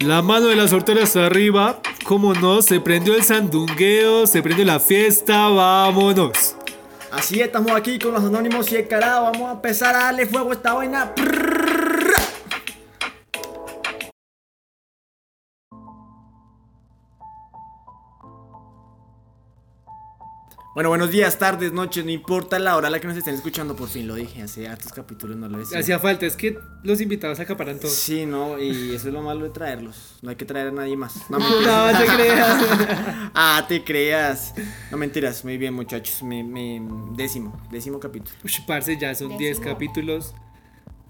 La mano de la sortera está arriba. Como no, se prendió el sandungueo, se prendió la fiesta, vámonos. Así estamos aquí con los anónimos y el carajo. Vamos a empezar a darle fuego a esta vaina. Bueno, buenos días, tardes, noches, no importa la hora a la que nos estén escuchando, por fin lo dije, hace hartos capítulos no lo decía. Hacía falta, es que los invitados acaparan todo. Sí, no, y eso es lo malo de traerlos, no hay que traer a nadie más. No, No, te creas. ah, te creas. No mentiras, muy bien muchachos, me, me- décimo, décimo capítulo. Ush, parce, ya son 10 Décimo. capítulos.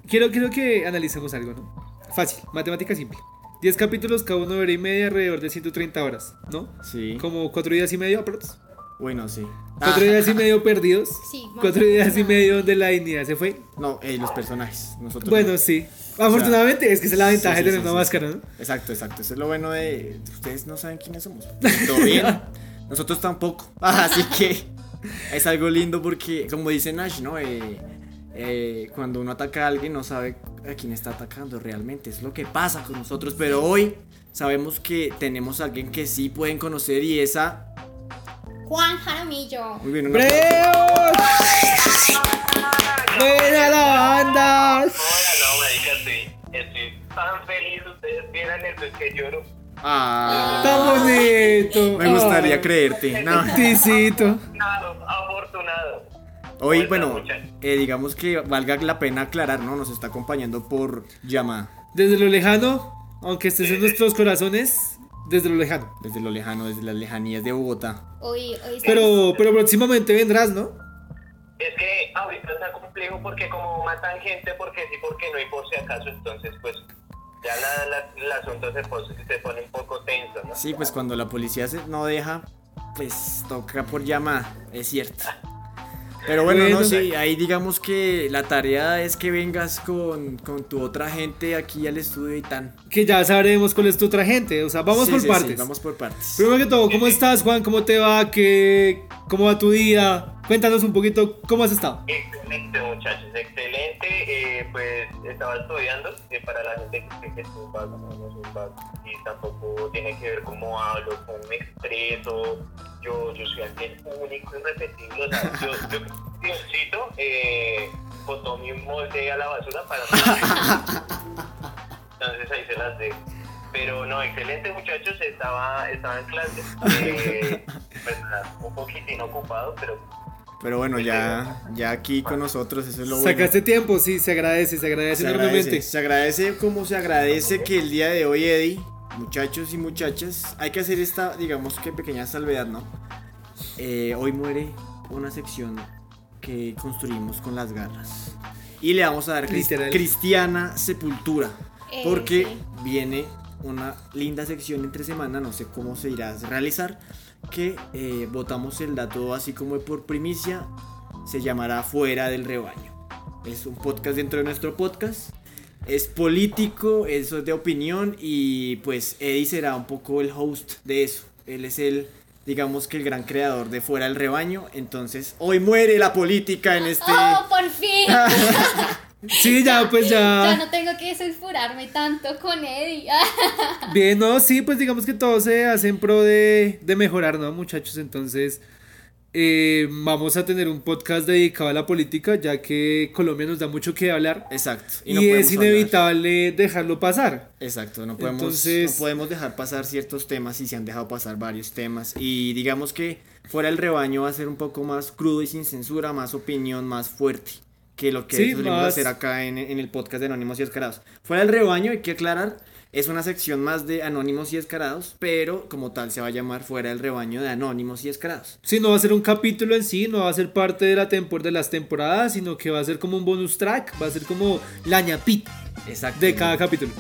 Quiero, quiero que analicemos algo, ¿no? Fácil, matemática simple. 10 capítulos, cada uno de hora y media, alrededor de 130 horas, ¿no? Sí. Como 4 días y medio, aprox. Bueno, sí. 4 Ah, días y medio perdidos. Sí, más 4 o días y medio donde la dignidad se fue. no, eh, los personajes, nosotros. Bueno, sí. Afortunadamente, es que esa es la ventaja Sí, de tener sí, una sí. máscara, ¿no? Exacto, exacto. Eso es lo bueno de. Ustedes no saben quiénes somos. Todo bien. Nosotros tampoco. Así que es algo lindo porque, como dice Nash, ¿no? Eh, eh, cuando uno ataca a alguien no sabe a quién está atacando realmente. Es lo que pasa con nosotros. Pero hoy sabemos que tenemos a alguien que sí pueden conocer y esa. Juan Jaramillo. Muy bien, un ¡Breos! ¡Buena la banda! Hola, no, marica, estoy, estoy tan feliz. Ustedes vieran es que lloro. Ah, ¡Tan bonito! me gustaría Ay, creerte. No. Afortunado, afortunado. Hoy, bueno, eh, digamos que valga la pena aclarar, ¿no? Nos está acompañando por llamada. Desde lo lejano, aunque estés en nuestros corazones, desde lo lejano. Desde lo lejano, desde las lejanías de Bogotá. Hoy, hoy Pero, pero próximamente vendrás, ¿no? Es que ahorita está complejo porque como matan gente, porque sí, porque no y por si acaso, entonces pues ya la, la- el asunto se, pos- se pone un poco tenso, ¿no? Sí, pues cuando la policía se- no deja, pues toca por llamada, es cierto. Pero bueno, no Bueno. sí, ahí digamos que la tarea es que vengas con, con tu otra gente aquí al estudio y tan. Que ya sabremos cuál es tu otra gente. O sea, vamos Sí, por sí, sí, partes. vamos por partes. Primero que todo, ¿cómo estás, Juan? ¿Cómo te va? ¿Qué, ¿Cómo va tu día? Cuéntanos un poquito cómo has estado. Excelente muchachos, excelente. Eh, pues estaba estudiando eh, para la gente que cree que soy vago, no, no soy vago. Y tampoco tiene que ver cómo hablo, cómo me expreso. Yo, yo soy alguien único, irrepetible. O sea, yo, yo Diosito eh, botó mi molde a la basura para Entonces ahí se las dejo. Pero no, excelente muchachos, estaba, estaba en clase. Eh, pues un poquitín ocupado, pero Pero bueno, ya, ya aquí con nosotros, eso es lo bueno. Sacaste tiempo, sí, se agradece, se agradece Se enormemente. agradece, se agradece como se agradece que el día de hoy, Eddie, muchachos y muchachas, hay que hacer esta, digamos que pequeña salvedad, ¿no? Eh, hoy muere una sección que construimos con las garras. Y le vamos a dar Literal. cristiana sepultura. Eh, Porque sí. viene una linda sección entre semana, no sé cómo se irá a realizar, que eh, votamos el dato así como por primicia, se llamará Fuera del Rebaño. Es un podcast dentro de nuestro podcast. Es político, eso es de opinión y pues Eddie será un poco el host de eso. Él es el, digamos que el gran creador de Fuera del Rebaño. Entonces, hoy muere la política en este... ¡Oh, por fin! Sí, ya, pues ya ya. no tengo que sulfurarme tanto con Eddie. Bien, no, sí, pues digamos que todo se hace en pro de, de mejorar, ¿no, muchachos? Entonces, eh, vamos a tener un podcast dedicado a la política, ya que Colombia nos da mucho que hablar. Exacto. Y, no es podemos hablar. inevitable dejarlo pasar. Exacto, no podemos, Entonces- no podemos dejar pasar ciertos temas y se han dejado pasar varios temas. Y digamos que fuera el rebaño va a ser un poco más crudo y sin censura, más opinión, más fuerte que lo que Sí, solemos más- hacer acá en, en el podcast de Anónimos y Descarados. Fuera del rebaño, hay que aclarar, es una sección más de Anónimos y Descarados, pero como tal se va a llamar Fuera del rebaño de Anónimos y Descarados. Sí, no va a ser un capítulo en sí, no va a ser parte de, la tempor de las temporadas, sino que va a ser como un bonus track, va a ser como la ñapita de cada capítulo.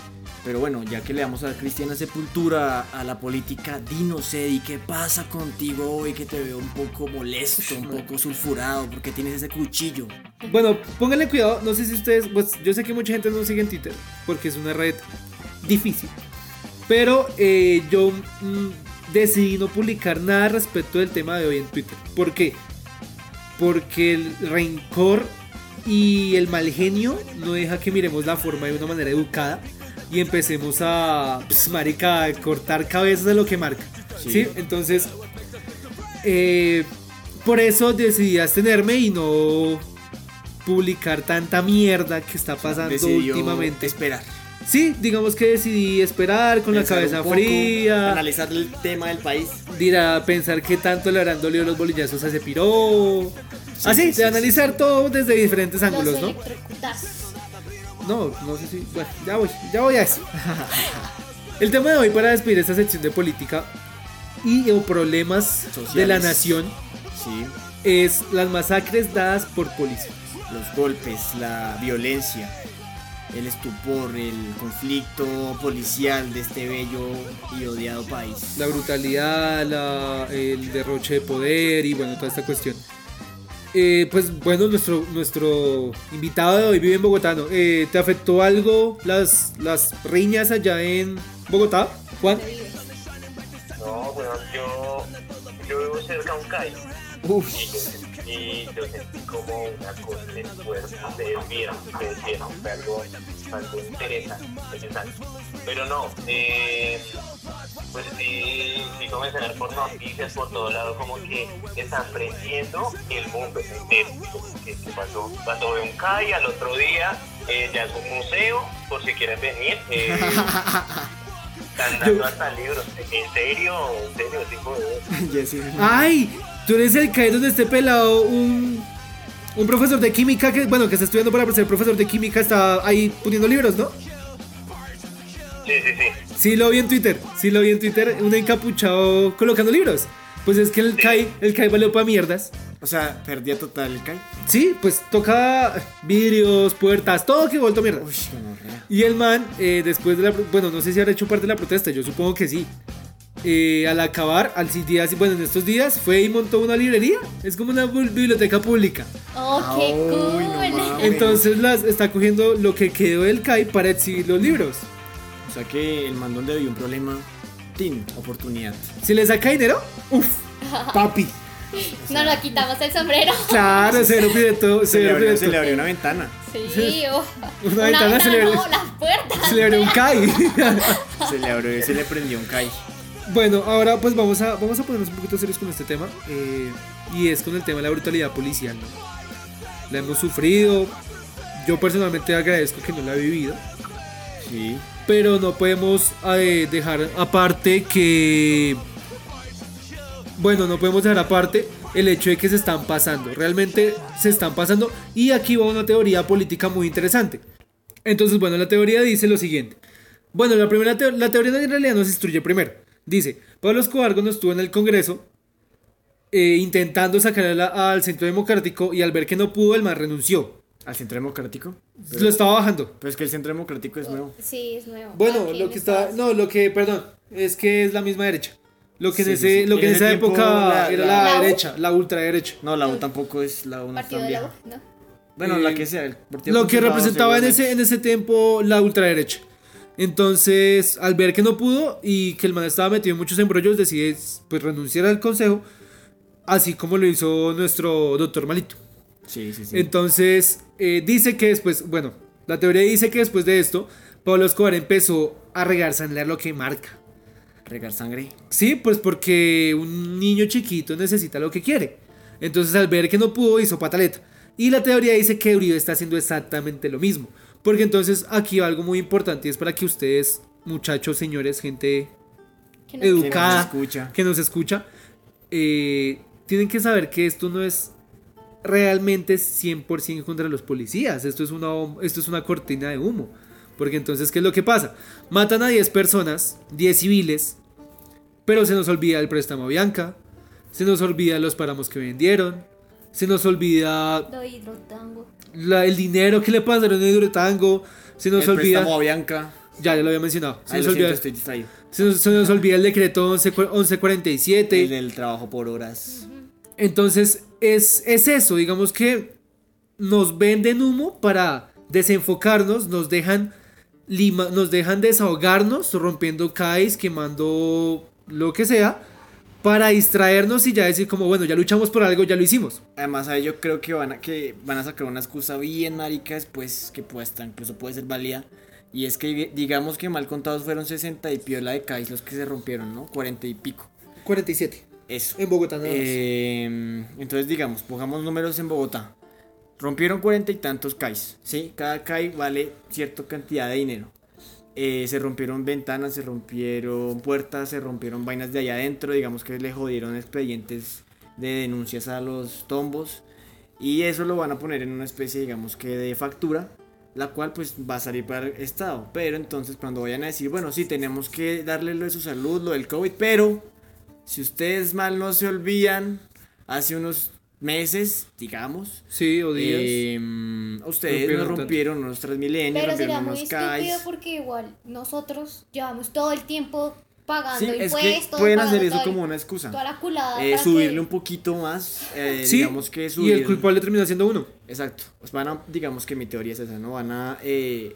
Pero bueno, ya que le vamos a dar cristiana sepultura a la política, dinos, Eddie, ¿qué pasa contigo hoy que te veo un poco molesto, un poco sulfurado, porque tienes ese cuchillo? Bueno, pónganle cuidado, no sé si ustedes, pues yo sé que mucha gente no sigue en Twitter, porque es una red difícil, pero eh, yo mm, decidí no publicar nada respecto del tema de hoy en Twitter. ¿Por qué? Porque el rencor y el mal genio no deja que miremos la forma de una manera educada. y empecemos a, pues, marica, a cortar cabezas de lo que marca. Sí. ¿sí? Entonces, eh, por eso decidí abstenerme y no publicar tanta mierda que está pasando Decidió últimamente. esperar. Sí, digamos que decidí esperar con la cabeza un poco, fría, Analizar el tema del país. dirá pensar qué tanto le habrán dolido los bolillazos a ese piro. Así, sí, sí, de analizar todo desde diferentes Los ángulos, ¿no? No, no sé si. Bueno, ya voy, ya voy a eso. El tema de hoy para despedir esta sección de política y o problemas de la nación Sí. es las masacres dadas por policía. Los golpes, la violencia, el estupor, el conflicto policial de este bello y odiado país. La brutalidad, la- el derroche de poder y bueno, toda esta cuestión. Eh, pues bueno, nuestro, nuestro invitado de hoy vive en Bogotá. ¿no? Eh, ¿Te afectó algo las, las riñas allá en Bogotá, Juan? No, bueno, yo, yo vivo cerca de un CAI. Uf, Y yo, sentí- como una cosa en el cuerpo, vieron, ustedes vieron, fue algo, algo interesante, interesante. Pero no, eh, pues sí, sí comencé por noticias, por todo lado, como que están prendiendo el mundo entero. ¿Qué, qué pasó? Cuando veo un CAI al otro día, eh, ya es un museo, por si quieren venir. Eh, están dando hasta libros. ¿En serio? ¿En serio? Tipo de... Jessy. ¡Ay! Tú eres el CAE donde esté pelado un, un profesor de química que, bueno, que está estudiando para ser profesor de química, está ahí poniendo libros, ¿no? Sí, sí, sí. Sí lo vi en Twitter, sí lo vi en Twitter, un encapuchado colocando libros. Pues es que el CAI, el CAI valió para mierdas. O sea, perdía total el CAI. Sí, pues toca vidrios, puertas, todo que vuelto mierda. Uy. Y el man, eh, después de la. Bueno, no sé si habrá hecho parte de la protesta, yo supongo que sí. Eh, al acabar, al día, bueno, en estos días, fue y montó una librería. Es como una biblioteca pública. ¡Oh, qué Uy, no cool! mames. Entonces las está cogiendo lo que quedó del CAI para exhibir los libros. O sea que el mandón le dio un problema. Tin, oportunidad. Si le saca dinero, uff, papi. No nos quitamos el sombrero. Claro, cero pide todo, Se le, abrió, se le abrió una ventana. Sí, oh. Una ventana se le no, abrió. las puertas. Se le abrió un CAI. Se le abrió y se le prendió un CAI. Bueno, ahora pues vamos a, vamos a ponernos un poquito serios con este tema. eh, y es con el tema de la brutalidad policial. ¿no? La hemos sufrido. Yo personalmente agradezco que no la he vivido. Sí. Pero no podemos eh, dejar aparte que... Bueno, no podemos dejar aparte el hecho de que se están pasando. Realmente se están pasando. Y aquí va una teoría política muy interesante. Entonces, bueno, la teoría dice lo siguiente. Bueno, la primera teo- la teoría en realidad nos instruye primero. Dice, Pablo Escobar cuando estuvo en el Congreso eh, intentando sacar a la- al Centro Democrático y al ver que no pudo, el man renunció. ¿Al centro democrático? Lo estaba bajando. Pero es que el centro democrático es nuevo. Sí, es nuevo. Bueno, Ok, lo que está, no, lo que, perdón, es que es la misma derecha. Lo que en Sí, ese, sí, sí. lo que En en ese esa tiempo época la- era la- la, ¿La U? derecha, la ultraderecha. No, la U tampoco es la U no. U, ¿no? Bueno, Eh, la que sea. El partido Lo que representaba en ese, en ese tiempo la ultraderecha. Entonces, al ver que no pudo y que el man estaba metido en muchos embrollos, decide pues renunciar al consejo, así como lo hizo nuestro doctor Malito. Sí, sí, sí. Entonces, eh, dice que después, bueno, la teoría dice que después de esto, Pablo Escobar empezó a regar sangre a lo que marca. Regar sangre. Sí, pues porque un niño chiquito necesita lo que quiere. Entonces al ver que no pudo hizo pataleta. Y la teoría dice que Uribe está haciendo exactamente lo mismo. Porque entonces aquí va algo muy importante y es para que ustedes, muchachos, señores, gente Que educada, escucha. que nos escucha, eh, tienen que saber que esto no es realmente 100% contra los policías. Esto es, una, esto es una cortina de humo. Porque entonces, ¿qué es lo que pasa? Matan a 10 personas, 10 civiles, pero se nos olvida el préstamo a Bianca, se nos olvida los páramos que vendieron, se nos olvida hidrotango. La- el dinero que le pasaron en Hidrotango, se nos el olvida... a Bianca. Ya, ya lo había mencionado. Se Ay, nos, lo siento, olvida, estoy se nos- se nos olvida el decreto 11 1147. El del trabajo por horas. Entonces, es, es eso, digamos que nos venden humo para desenfocarnos, nos dejan, lima, nos dejan desahogarnos, rompiendo CAIs, quemando lo que sea, para distraernos y ya decir como, bueno, ya luchamos por algo, ya lo hicimos. Además, ahí yo creo que van a, que van a sacar una excusa bien marica después, que puesta incluso puede ser válida, Y es que digamos que mal contados fueron 60 y piola de CAIs los que se rompieron, ¿no? 40 y pico. 47. Eso. En Bogotá nada más. Eh, entonces, digamos, pongamos números en Bogotá. Rompieron cuarenta y tantos CAIs, ¿sí? Cada CAI vale cierta cantidad de dinero. Eh, se rompieron ventanas, se rompieron puertas, se rompieron vainas de allá adentro. Digamos que le jodieron expedientes de denuncias a los tombos. Y eso lo van a poner en una especie, digamos que de factura, la cual pues va a salir para el Estado. Pero entonces cuando vayan a decir, bueno, sí, tenemos que darle lo de su salud, lo del COVID, pero si ustedes mal no se olvidan, hace unos meses, digamos, sí, o días. em, ustedes Rompieron nos tanto. rompieron unos Transmilenios, Pero sería rompieron muy unos estúpido porque igual nosotros llevamos todo el tiempo pagando Sí, es que impuestos. pueden pagando hacer eso como una excusa. Toda la culada. Eh, subirle que- un poquito más, eh, Sí, digamos que y subir. el culpable termina siendo uno. Exacto. Pues van a, digamos que mi teoría es esa, ¿no? Van a, eh,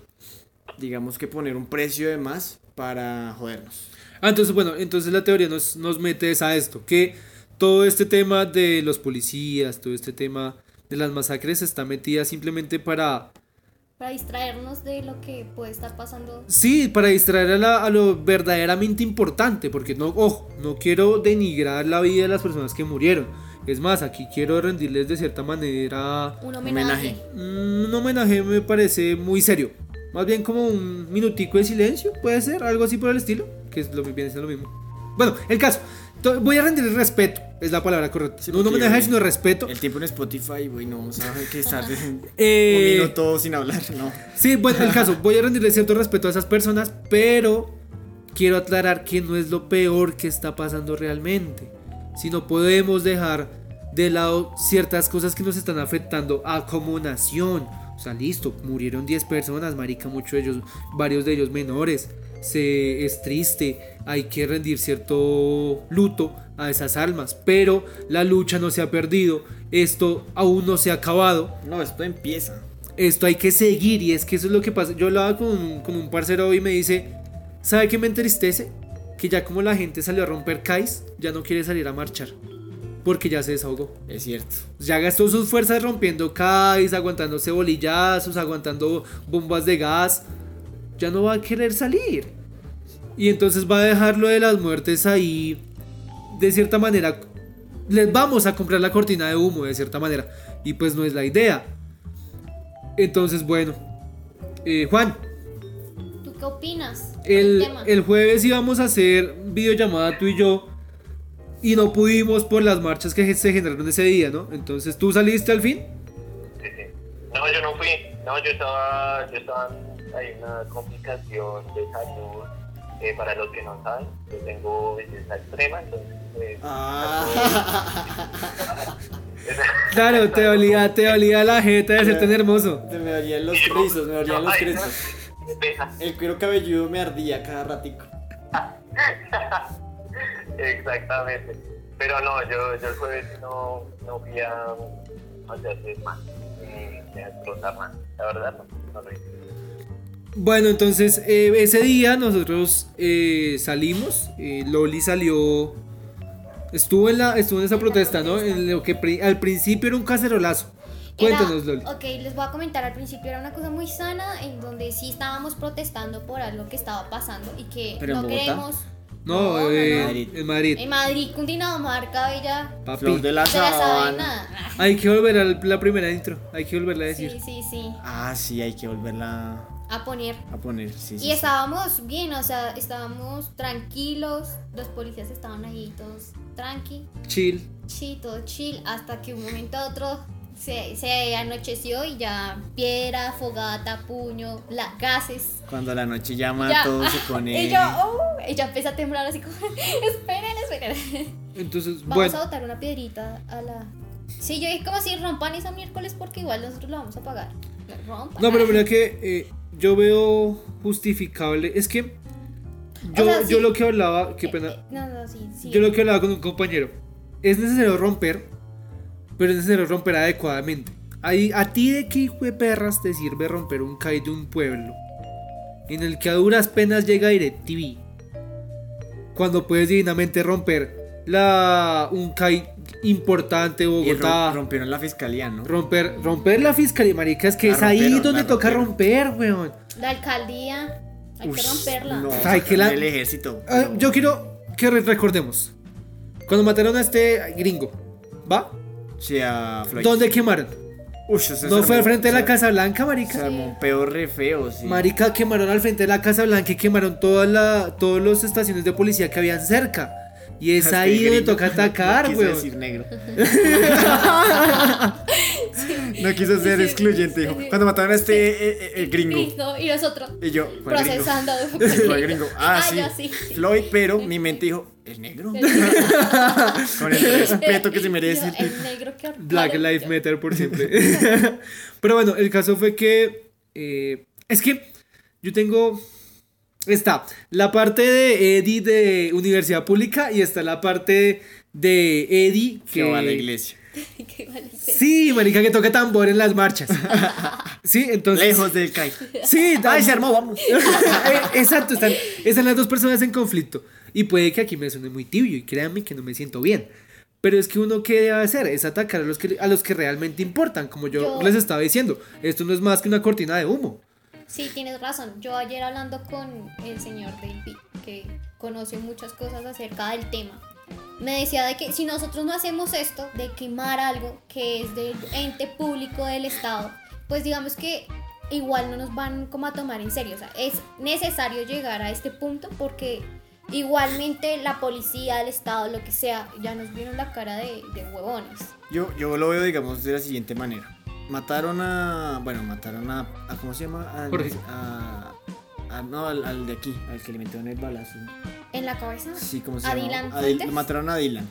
digamos que poner un precio de más para jodernos. Ah, entonces, bueno, entonces la teoría nos, nos mete es a esto, que todo este tema de los policías, todo este tema de las masacres está metida simplemente para, Para distraernos de lo que puede estar pasando. sí, para distraer a, la- a lo verdaderamente importante, porque no, ojo, no quiero denigrar la vida de las personas que murieron. Es más, aquí quiero rendirles de cierta manera Un Homenaje. mm, un homenaje, me parece muy serio. Más bien como un minutico de silencio, puede ser, algo así por el estilo, que es lo viene siendo lo mismo. Bueno, el caso, voy a rendir respeto, es la palabra correcta. Sí, no homenaje, güey, sino respeto. El tiempo en Spotify, güey, no vamos a que estar de- un Eh, minuto sin hablar, no. Sí, bueno, el caso, voy a rendirle cierto respeto a esas personas, pero quiero aclarar que no es lo peor que está pasando realmente. Si no podemos dejar de lado ciertas cosas que nos están afectando a como nación. O sea, listo, murieron 10 personas, marica, muchos de ellos, varios de ellos menores. Se, es triste, hay que rendir cierto luto a esas almas, pero la lucha no se ha perdido, esto aún no se ha acabado. No, esto empieza. Esto hay que seguir y es que eso es lo que pasa. Yo hablaba con, un- con un parcero hoy y me dice, ¿sabe qué me entristece? Que ya como la gente salió a romper CAIs, ya no quiere salir a marchar. Porque ya se desahogó. Es cierto. Ya gastó sus fuerzas rompiendo CAIs, aguantándose bolillazos, aguantando bombas de gas. Ya no va a querer salir. Y entonces va a dejar lo de las muertes ahí. De cierta manera. Les vamos a comprar la cortina de humo, de cierta manera. Y pues no es la idea. Entonces, bueno. Eh, Juan, ¿Tú qué opinas? del el, tema? el jueves íbamos a hacer videollamada tú y yo. Y no pudimos por las marchas que se generaron ese día, ¿no? Entonces, ¿tú saliste al fin? Sí, sí. No, yo no fui. No, yo estaba, yo estaba hay una complicación de salud. Eh, para los que no saben, yo tengo belleza extrema, entonces. pues, Ah. Claro, te dolía, te dolía la jeta de ser tan hermoso. Me dolían los rizos, me dolían los pesa. El cuero cabelludo me ardía cada ratico. Exactamente. Pero no, yo, yo el jueves no, no fui a, a hacer más, ni a explotar más. La verdad, no, no lo hice. Bueno, entonces eh, ese día nosotros eh, salimos. eh, Loli salió. Estuvo en, la, estuvo en esa protesta, ¿no? En lo que pri- al principio era un cacerolazo. Era- Cuéntanos, Loli. Ok, les voy a comentar al principio era una cosa muy sana en donde sí estábamos protestando por algo que estaba pasando y que ¿Pero en no Bogotá? queremos. No, no, eh, no. Madrid. en Madrid. En Madrid, Cundinamarca, Bella. Papi. Flor de la De la sabana. Hay que volver a la primera intro. Hay que volverla a decir. Sí, sí, sí. Ah, sí, hay que volverla A poner. a poner. Sí, sí, Y sí. estábamos bien, o sea, estábamos tranquilos. Los policías estaban ahí todos tranqui, Chill. sí, todo chill. Hasta que un momento a otro se, se anocheció y ya piedra, fogata, puño, la, gases. Cuando la noche llama, Ya, todo se pone. Yo, oh, ya empecé a temblar así como, esperen, esperen. Entonces, Vamos bueno. a botar una piedrita a la... Sí, yo dije como si rompan esa miércoles porque igual nosotros lo vamos a pagar. Rompan. No, pero mira que eh, yo veo justificable. Es que yo, O sea, sí. yo lo que hablaba, qué Eh, pena. eh, no, no, sí, sí. Yo lo que hablaba con un compañero. Es necesario romper, pero es necesario romper adecuadamente. Ahí, ¿A ti de qué hijo de perras te sirve romper un CAI de un pueblo? En el que a duras penas llega DirecTV. Cuando puedes divinamente romper la, un CAI importante, Y Bogotá. rom- rompieron la fiscalía, ¿no? Romper, romper la fiscalía, marica, es que La es ahí donde toca romper, weón. La alcaldía, hay que romperla. No, Ay, que la- el ejército. Ah, no. yo quiero que re- recordemos. Cuando mataron a este gringo, ¿va? Sí, a Floyd. ¿Dónde quemaron? Se No fue armó- al frente de la se- Casa Blanca, Se marica. armó un peor re feo, sí. Marica, quemaron al frente de la Casa Blanca y quemaron todas la, todas las estaciones de policía que habían cerca. Y es ahí donde toca no atacar, quiso weón. decir negro. no quiso ser Sí, excluyente, dijo. sí. Cuando mataron a este eh, eh, el gringo. Y, no, nosotros Y yo, ¿cuál gringo? procesando. ¿Cuál gringo? Ah, sí. ya sí. Floyd, pero mi mente dijo, ¿el negro? Con el respeto que se merece. Yo, El negro que Black. Lives Matter por siempre. Pero bueno, el caso fue que. eh, es que yo tengo. Está la parte de Eddie de Universidad Pública y está la parte de Eddie que. Que va a la iglesia. Sí, marica, que toca tambor en las marchas. Sí, entonces. Lejos del CAI. Sí, Ay, se armó, vamos. Eh, Exacto, están, están las dos personas en conflicto. Y puede que aquí me suene muy tibio y créanme que no me siento bien. Pero es que uno que debe hacer es atacar a los que, a los que realmente importan, como yo, Yo- les estaba diciendo. Esto no es más que una cortina de humo. Sí, tienes razón. Yo ayer hablando con el señor David, que conoce muchas cosas acerca del tema, me decía de que si nosotros no hacemos esto, de quemar algo que es del ente público del Estado, pues digamos que igual no nos van como a tomar en serio. O sea, es necesario llegar a este punto porque igualmente la policía, el Estado, lo que sea, ya nos vieron la cara de, de huevones. Yo, yo lo veo, digamos, de la siguiente manera. Mataron a. Bueno, mataron a. a- ¿Cómo se llama? Al- Jorge. A, a- no, al, al de aquí, al que le metieron el balazo. En la cabeza. Sí, ¿cómo se ¿A llama? Dylan mataron a Dylan.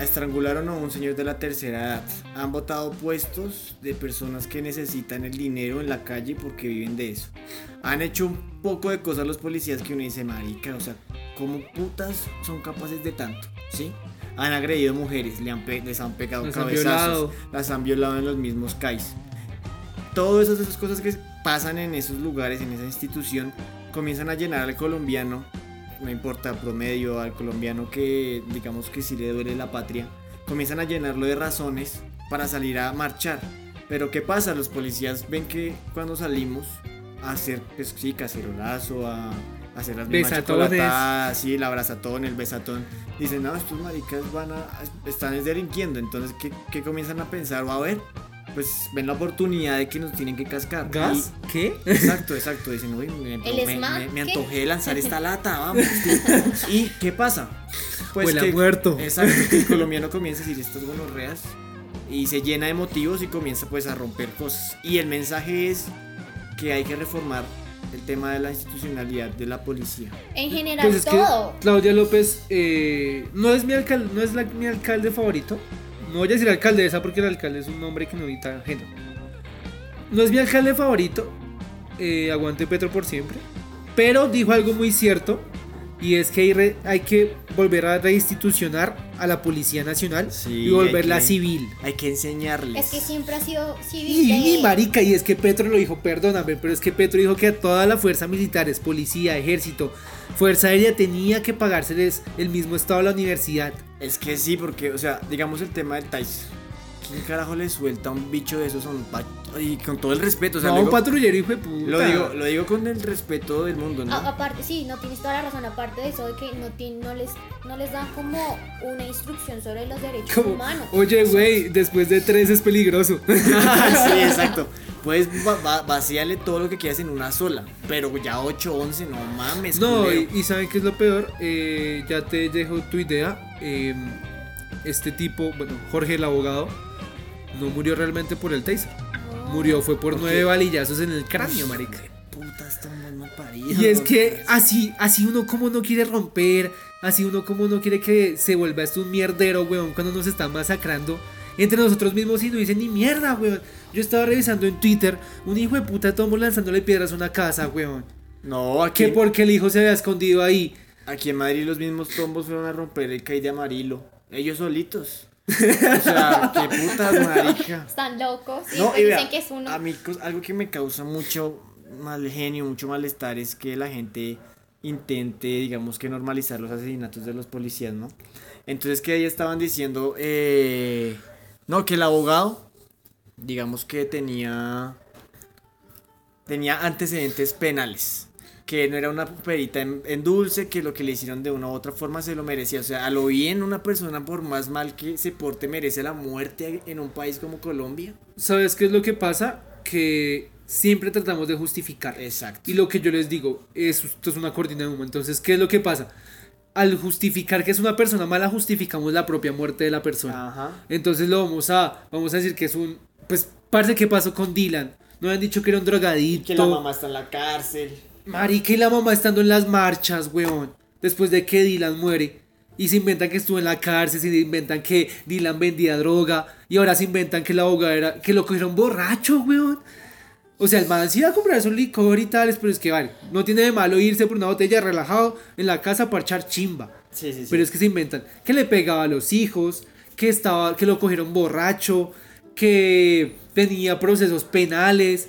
Estrangularon a un señor de la tercera edad. Han votado puestos de personas que necesitan el dinero en la calle porque viven de eso. Han hecho un poco de cosas los policías que uno dice, marica, o sea, ¿cómo putas son capaces de tanto? ¿Sí? Han agredido mujeres, le han les han pegado Las han cabezazos, violado. las han violado en los mismos CAIs. Todas esas, esas cosas que pasan en esos lugares, en esa institución, comienzan a llenar al colombiano, no importa promedio, al colombiano que digamos que si le duele la patria, comienzan a llenarlo de razones para salir a marchar. Pero ¿qué pasa? Los policías ven que cuando salimos a hacer, pues sí, cacerolazo, a, a hacer las mismas sí, el abrazatón, el besatón, dicen, no, estos maricas van a, están delinquiendo, entonces, ¿qué, qué comienzan a pensar? O a ver, pues ven la oportunidad de que nos tienen que cascar. ¿Gas? ¿Qué? Y- exacto, exacto, dicen, uy, me, ¿El me- me- me antojé de lanzar esta lata, vamos. ¿Y qué pasa? Pues Huele a muerto. Exacto, que el colombiano comienza a decir estas gonorreas y se llena de motivos y comienza pues a romper cosas. Y el mensaje es que hay que reformar el tema de la institucionalidad de la policía. En general, Pues es que todo. Claudia López eh, no es mi alcalde, no es la- mi alcalde favorito. No voy a decir alcaldesa porque el alcalde es un nombre que no evita género. No es mi alcalde favorito. eh, aguante Petro por siempre. Pero dijo algo muy cierto. Y es que hay, re- hay que volver a reinstitucionar a la Policía Nacional Sí, y volverla hay que- civil. Hay que enseñarles. Es que siempre ha sido civil. Y, y, marica, y es que Petro lo dijo, perdóname, pero es que Petro dijo que a toda la fuerza militares, policía, ejército, fuerza aérea tenía que pagárseles el mismo estado a la universidad. Es que sí, porque, o sea, digamos el tema del Tais. ¿Quién carajo le suelta un bicho de esos a un Y con todo el respeto, o sea, no, un digo, patrullero, hijo de puta. lo digo, lo digo con el respeto del mundo, ¿no? A- aparte, sí, no tienes toda la razón. Aparte de eso, de que no, no, les, no les dan como una instrucción sobre los derechos Como, humanos. Oye, güey, después de tres es peligroso. sí, exacto. Puedes va- va- vaciarle todo lo que quieras en una sola. Pero ya 8, 11, no mames. No, y, y ¿saben qué es lo peor? Eh, ya te dejo tu idea. eh, este tipo, bueno, Jorge el abogado, no murió realmente por el taser. No. Murió fue por ¿Por nueve qué? balillazos en el cráneo, marica. Puta, estamos mal paridos. Y es que así, así uno como no quiere romper, así uno como no quiere que se vuelva esto un mierdero, weón, cuando nos están masacrando entre nosotros mismos y no dicen ni mierda, weón. Yo estaba revisando en Twitter un hijo de puta tombo lanzándole piedras a una casa, weón. No, aquí, Que porque el hijo se había escondido ahí. aquí en Madrid los mismos tombos fueron a romper el CAI de Amarillo. Ellos solitos. O sea, qué putas, marica. Están locos. Y No, pues dicen que es uno. a mí algo que me causa mucho mal genio, mucho malestar es que la gente intente, digamos que normalizar los asesinatos de los policías, ¿no? Entonces que ahí estaban diciendo, eh, no, que el abogado, digamos que tenía, tenía antecedentes penales, que no era una perita en, en dulce, que lo que le hicieron de una u otra forma se lo merecía. O sea, a lo bien una persona por más mal que se porte merece la muerte en un país como Colombia. ¿Sabes qué es lo que pasa? Que siempre tratamos de justificar. Exacto. Y lo que yo les digo, es, esto es una cortina de humo. Entonces, ¿qué es lo que pasa? Al justificar que es una persona mala, justificamos la propia muerte de la persona. Ajá. Entonces lo vamos a, vamos a decir que es un, pues, parce, ¿qué pasó con Dylan? No han dicho que era un drogadicto. Que la mamá está en la cárcel. Marica y la mamá estando en las marchas, weón. Después de que Dylan muere. Y se inventan que estuvo en la cárcel, se inventan que Dylan vendía droga. Y ahora se inventan que la abogada era, que lo cogieron borracho, weón. O sea, el man sí iba a comprarse un licor y tales, pero es que vale, no tiene de malo irse por una botella relajado en la casa a parchar chimba. Sí, sí, sí. Pero es que se inventan que le pegaba a los hijos, que estaba, que lo cogieron borracho, que tenía procesos penales.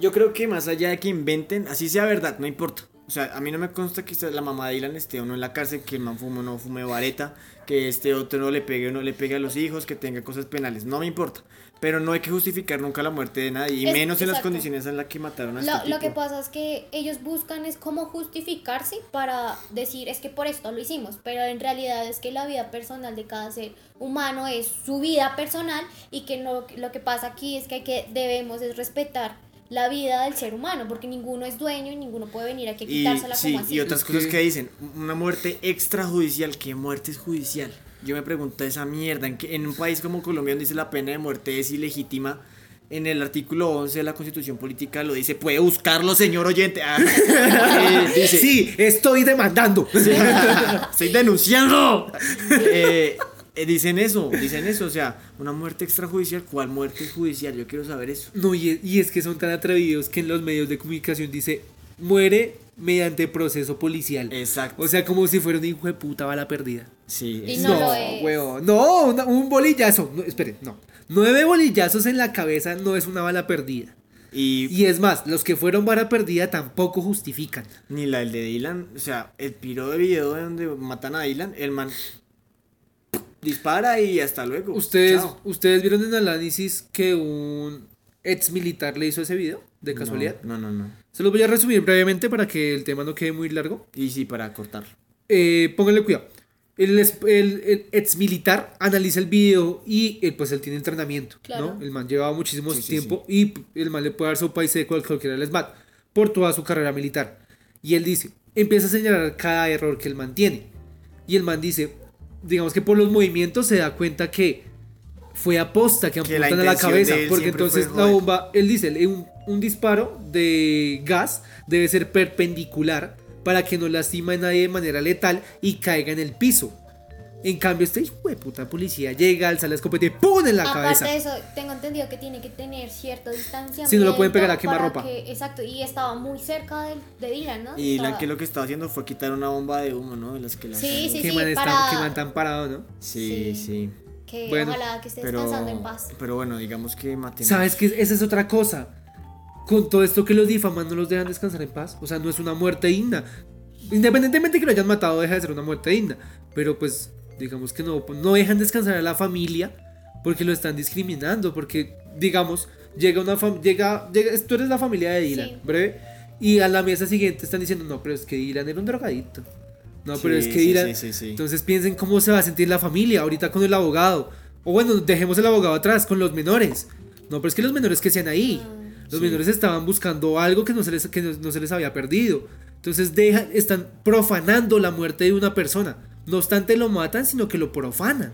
Yo creo que más allá de que inventen, así sea verdad, no importa. O sea, a mí no me consta que la mamá de Dylan esté o no en la cárcel, que el man fume o no fume vareta, que este otro no le pegue o no le pegue a los hijos, que tenga cosas penales. No me importa. Pero no hay que justificar nunca la muerte de nadie, y Es- menos en las condiciones en las que mataron a Lo, este lo que tipo. pasa es que ellos buscan es cómo justificarse para decir es que por esto lo hicimos, pero en realidad es que la vida personal de cada ser humano es su vida personal y que no, lo que pasa aquí es que, hay que debemos es respetar la vida del ser humano porque ninguno es dueño y ninguno puede venir aquí a Y, quitársela sí, como así. y otras cosas que- dicen, una muerte extrajudicial, ¿qué muerte es judicial? Yo me pregunto esa mierda, en, que, en un país como Colombia donde dice la pena de muerte es ilegítima, en el artículo 11 de la Constitución Política lo dice, puede buscarlo, señor oyente. Ah, eh, dice, Sí, estoy demandando. Estoy denunciando. Eh, eh, dicen eso, dicen eso, o sea, una muerte extrajudicial, ¿cuál muerte es judicial? Yo quiero saber eso. No, y es, y es que son tan atrevidos que en los medios de comunicación dice muere mediante proceso policial. Exacto. O sea, como si fuera un hijo de puta bala perdida. sí, Y no lo es. huevón, no, una- un bolillazo. No, espere, no. Nueve bolillazos en la cabeza no es una bala perdida. y, Y es más, los que fueron bala perdida tampoco justifican. ni la del de Dylan, o sea, el piro de video de donde matan a Dylan, el man dispara y hasta luego. ¿Ustedes, Chao. ¿Ustedes vieron en el análisis que un ex militar le hizo ese video? De casualidad. No, no, no, no. Se lo voy a resumir brevemente para que el tema no quede muy largo. Y sí, para cortarlo. Eh, pónganle cuidado. El, es- el, el ex militar analiza el video y eh, pues él tiene entrenamiento, Claro. ¿no? El man lleva muchísimo Sí, sí, tiempo y el man le puede dar su país de cual- cualquiera del SMAT por toda su carrera militar. Y él dice, empieza a señalar cada error que el man tiene. Y el man dice, digamos que por los movimientos se da cuenta que fue aposta que Que la apuntan a la cabeza. Porque entonces la bomba, él dice, un, un disparo de gas debe ser perpendicular para que no lastima a nadie de manera letal y caiga en el piso. En cambio, este hijo de puta policía llega, alza la escopeta y ¡pum! en la Aparte cabeza. de eso, tengo entendido que tiene que tener cierta distancia. Si no lo pueden pegar a quemarropa. Exacto, y estaba muy cerca del- de, Dylan, ¿no? Y Dylan que lo que estaba haciendo fue quitar una bomba de humo, ¿no? De las que lanzan. Sí, sí, que sí, man, está- que man tan parado, ¿no? Sí, Sí. sí. Que Bueno, ojalá que esté Pero, descansando en paz. pero bueno, digamos que matemos. ¿Sabes qué? Esa es otra cosa. Con todo esto que los difaman, no los dejan descansar en paz. O sea, no es una muerte digna. Independientemente que lo hayan matado, deja de ser una muerte digna. Pero pues, digamos que no, no dejan descansar a la familia porque lo están discriminando. Porque, digamos, llega una familia. Llega, llega, tú eres la familia de Dylan, Sí. breve. Y a la mesa siguiente están diciendo, no, pero es que Dylan era un drogadito. No, pero Sí, es que sí, Dylan. sí, sí, sí. Entonces piensen cómo se va a sentir la familia ahorita con el abogado. O bueno, dejemos el abogado atrás con los menores. No, pero es que los menores que sean ahí. Los Sí. menores estaban buscando algo que no se les, que no, no se les había perdido. Entonces deja, están profanando la muerte de una persona. No obstante lo matan, sino que lo profanan.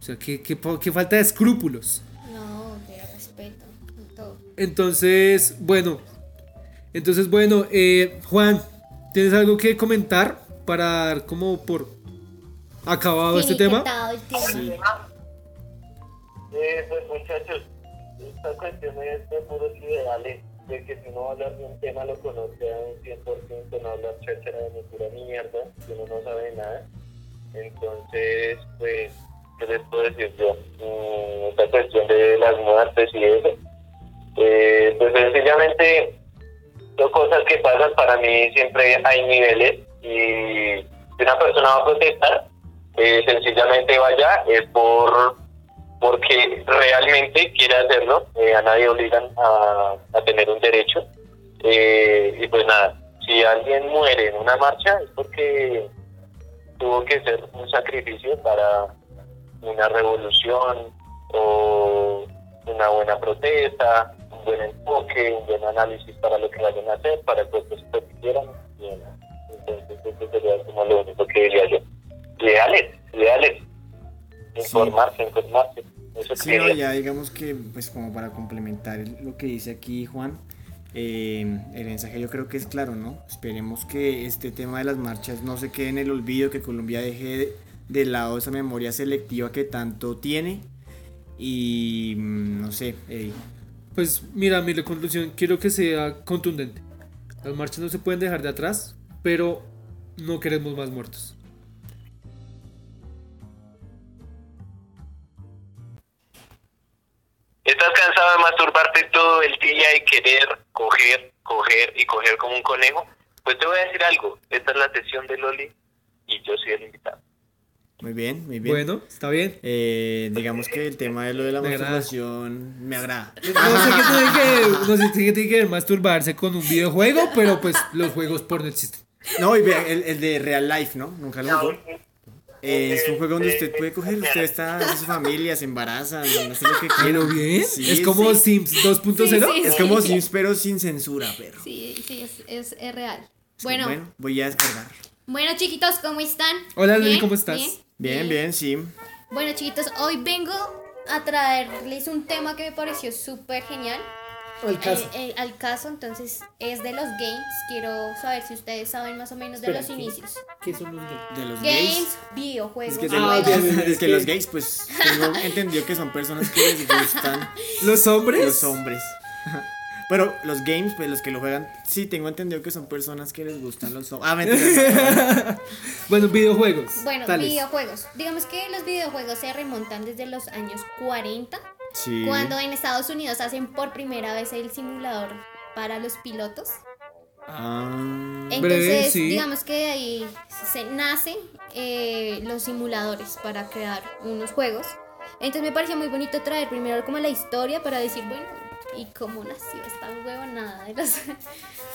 O sea, que, que, que falta de escrúpulos. No, de respeto. y todo. Entonces, bueno. Entonces, bueno, eh, Juan, ¿tienes algo que comentar para dar como por acabado este tema? Tema. Sí. Eh, pues muchachos, esta cuestión es de puros ideales, de que si uno va a hablar de un tema lo conoce a un 100%, no hablar cháchara de ni pura mierda, que uno no sabe nada. Entonces, pues, ¿qué les puedo decir yo? Mm, esta cuestión de las muertes y eso, eh, pues sencillamente son cosas que pasan, para mí siempre hay niveles y si una persona va a protestar, eh, sencillamente vaya es por porque realmente quiere hacerlo, eh, a nadie obligan a, a tener un derecho. Eh, y pues nada, si alguien muere en una marcha es porque tuvo que ser un sacrificio para una revolución o una buena protesta, un buen enfoque, un buen análisis para lo que vayan a hacer, para el propósito que quieran. Entonces, eso sería como lo único que diría yo. Ideales, ideales. Informarse, informarse. Eso Sí, ya digamos que, pues como para complementar lo que dice aquí Juan, eh, el mensaje yo creo que es claro, ¿no? Esperemos que este tema de las marchas no se quede en el olvido, que Colombia deje de, de lado esa memoria selectiva que tanto tiene y mm, no sé, eh, Pues mira, mi conclusión quiero que sea contundente. Las marchas no se pueden dejar de atrás, pero no queremos más muertos. ¿Estás cansado de masturbarte todo el día y querer coger, coger y coger como un conejo? Pues te voy a decir algo. Esta es la sesión de Loli y yo soy el invitado. muy bien, muy bien. Bueno, está bien. Eh, digamos que el tema de lo de la Me agrada. masturbación me agrada. No sé qué tiene que, no sé qué tiene que ver masturbarse con un videojuego, pero pues los juegos porno existen. No, y el, el de Real Life, ¿no? Nunca lo jugó. Eh, es un juego donde usted puede coger, usted está, hace su familia, se embaraza, no sé lo que quiera. Pero bien, Sí, es como sí. Sims 2.0. Sí, sí. Es como Sims, pero sin censura, perro. Sí, sí, es, es, es real. Bueno, bueno, Bueno, voy a descargar. chiquitos, ¿cómo están? Hola, ¿Bien? ¿cómo estás? Bien, bien, sí. Bueno, chiquitos, hoy vengo a traerles un tema que me pareció súper genial. Al caso. Eh, eh, al caso, entonces, es de los games. Quiero saber si ustedes saben más o menos de Espera, los ¿qué? inicios. ¿Qué son los gays? De los Games, gays. videojuegos, Es que, Ah, juegos. es que- los gays, pues tengo entendido que son personas que les gustan ¿Los hombres? los hombres. Pero los games, pues los que lo juegan, sí tengo entendido que son personas que les gustan los hombres. Ah, mentira. Bueno, videojuegos. Bueno, tales. videojuegos. Digamos que los videojuegos se remontan desde los años 40, Sí. cuando en Estados Unidos hacen por primera vez el simulador para los pilotos. Ah, Entonces, Breve, sí. digamos que de ahí se nacen eh, los simuladores para crear unos juegos. Entonces me pareció muy bonito traer primero como la historia para decir, bueno, ¿y cómo nació esta huevonada de los,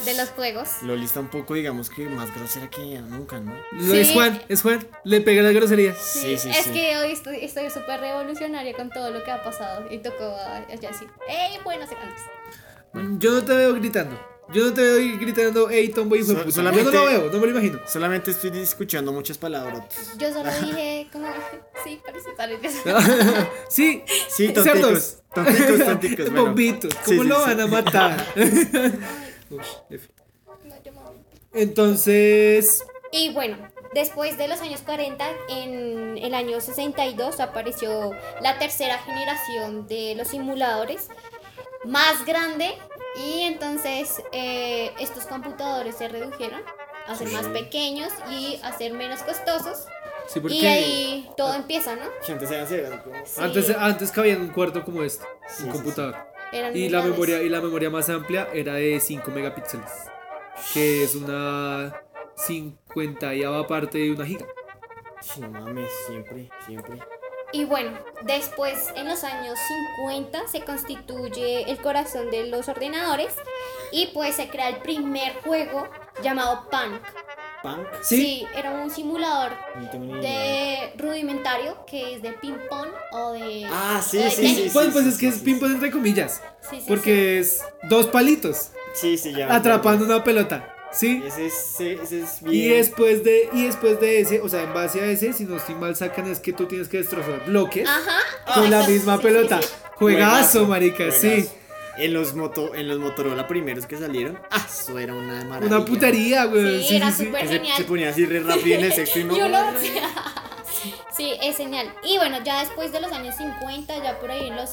de los juegos? Loli está un poco, digamos que más grosera que ella nunca, ¿no? Lo es Sí. Juan, es Juan. Le pega la grosería. Sí, sí, es sí. que hoy estoy estoy súper revolucionaria con todo lo que ha pasado y tocó ya decir, ¡Ey, buenos antes! Yo no te veo gritando. Yo no te veo gritando, hey, tomboy, hijo de puta. solamente- Yo no lo veo, no me lo imagino. Solamente estoy escuchando muchas palabras. Yo solo dije como, sí, parece tal vez. sí, Sí, tonticos. Tonticos, tonticos. bueno. Bombitos, ¿cómo sí, lo sí. van a matar? Uy, F. No, yo me- Entonces, Y bueno, después de los años 40, en el año 62 apareció la tercera generación de los simuladores más grande y entonces eh, estos computadores se redujeron a ser más Sí. pequeños y a ser menos costosos sí, porque y ahí todo empieza, ¿no? Que antes eran cegas, ¿no? Sí, antes, antes cabía en un cuarto como este, Sí, un sí, computador. eran Y la grandes. memoria y la memoria más amplia era de 5 megapíxeles, que es una 50 parte de una giga. Sí, no mames, siempre, siempre. Y bueno, después en los años 50 se constituye el corazón de los ordenadores y pues se crea el primer juego llamado Punk. Punk. ¿Sí? era un simulador No de rudimentario que es de ping pong o de Ah, sí, de sí, tenis. sí, Pues, pues sí, es que sí, es sí, ping-pong entre comillas, Sí, sí, porque es dos palitos Sí, sí, ya. atrapando una pelota, ¿sí? Ese es, ese es bien. Y después de y después de ese, o sea, en base a ese, si no estoy mal sacan es que tú tienes que destrozar bloques Ajá. con la Exacto, misma sí, sí, pelota. sí. Juegazo, marica, juegazo. sí. En los, moto, en los Motorola primeros que salieron, ah, eso era una maravilla. Una putería, güey. Sí, Sí, era sí, sí. súper se, genial. se ponía así re rápido en el sexto y no. Sí, es genial. Y bueno, ya después de los años 50, ya por ahí en los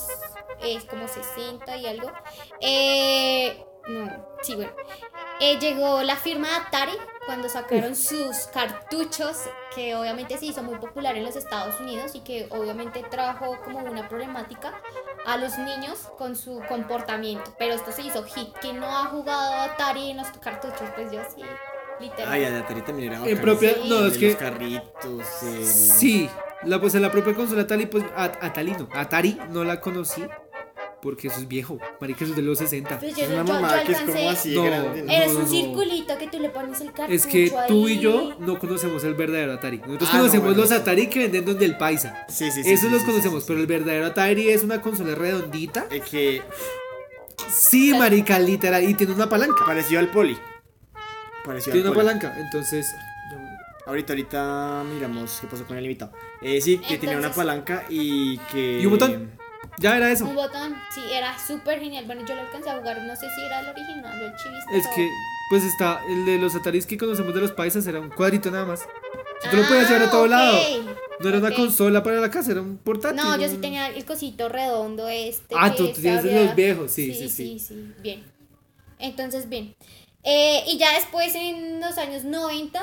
es como 60 y algo. Eh, no, sí, bueno. Eh, llegó la firma de Atari cuando sacaron sus cartuchos, que obviamente se hizo muy popular en los Estados Unidos y que obviamente trajo como una problemática a los niños con su comportamiento. Pero esto se hizo hit. que no ha jugado Atari en los cartuchos? Pues yo sí. literal. Ay, Atari también era En propia, Sí. no, es que los carritos, el... sí, la pues en la propia consola Atari pues a- Atari no, Atari no la conocí porque eso es viejo, marica, eso es de los 60. Pues yo, Es una yo- yo mamá que es como así No, grande. ¿no? Eres No, un no. circulito que tú le pones el cartucho Es que tú y yo no conocemos el verdadero Atari. Nosotros Ah, no, conocemos bueno, los. Atari que venden donde el paisa. Sí, sí, sí. Esos sí, los sí, conocemos, sí, pero el verdadero Atari es una consola redondita. sí. Es que Sí, marica, literal, y tiene una palanca. pareció al poli. Pareció Tiene al una poli. palanca, entonces Ahorita, ahorita miramos qué pasó con el invitado. Eh, sí, que tenía una Entonces- palanca y que... Y un botón. Ya era eso. Un botón, sí, era súper genial. Bueno, yo lo alcancé a jugar, no sé si era el original o el chivista. Es que pues está el de los Ataris que conocemos de los paisas era un cuadrito nada más. Tú lo podías llevar a todo lado. No era una Ah, consola para la casa, era un portátil. No, yo sí tenía el cosito redondo este. Ah, tú tienes los viejos, sí, sí, sí, sí. sí, bien. Entonces, bien. Eh, y ya después, en los años 90,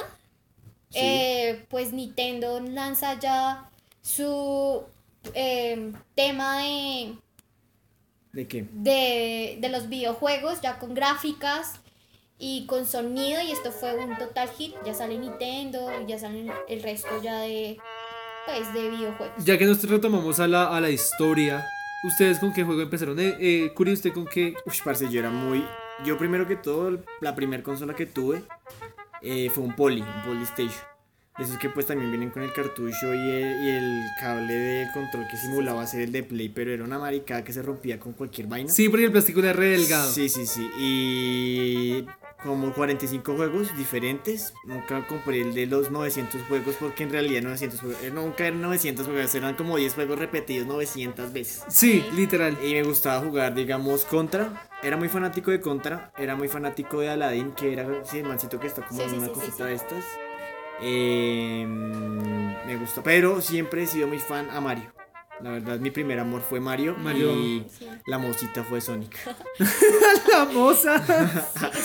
Sí. eh, pues Nintendo lanza ya su eh, tema de, ¿De qué? de, de los videojuegos, ya con gráficas y con sonido, y esto fue un total hit. Ya sale Nintendo, y ya salen el resto ya de, pues, de videojuegos. Ya que nos retomamos a la, a la historia, ¿ustedes con qué juego empezaron? Eh, eh, Curi, ¿usted con qué? Uy, parce, yo era muy... Yo primero que todo, la primera consola que tuve eh, fue un Poly, un Polystation. De esos que pues también vienen con el cartucho y el, y el cable de control que simulaba ser el de Play, pero era una maricada que se rompía con cualquier vaina. Sí, porque el plástico era re delgado. Sí, sí, sí. Y como 45 juegos diferentes. Nunca compré el de los 900 juegos porque en realidad 900 juegos, eh, nunca eran 900 juegos, eran como 10 juegos repetidos 900 veces. Sí, literal. Y me gustaba jugar, digamos, Contra. Era muy fanático de Contra. Era muy fanático de Aladdin, que era sí, el mancito que está como Sí, en sí, una sí, sí, cosita sí. de estas. Eh, me gusta. Pero siempre he sido muy fan a Mario. La verdad, mi primer amor fue Mario. Mario. Y Sí. la mosita fue Sonic. La moza.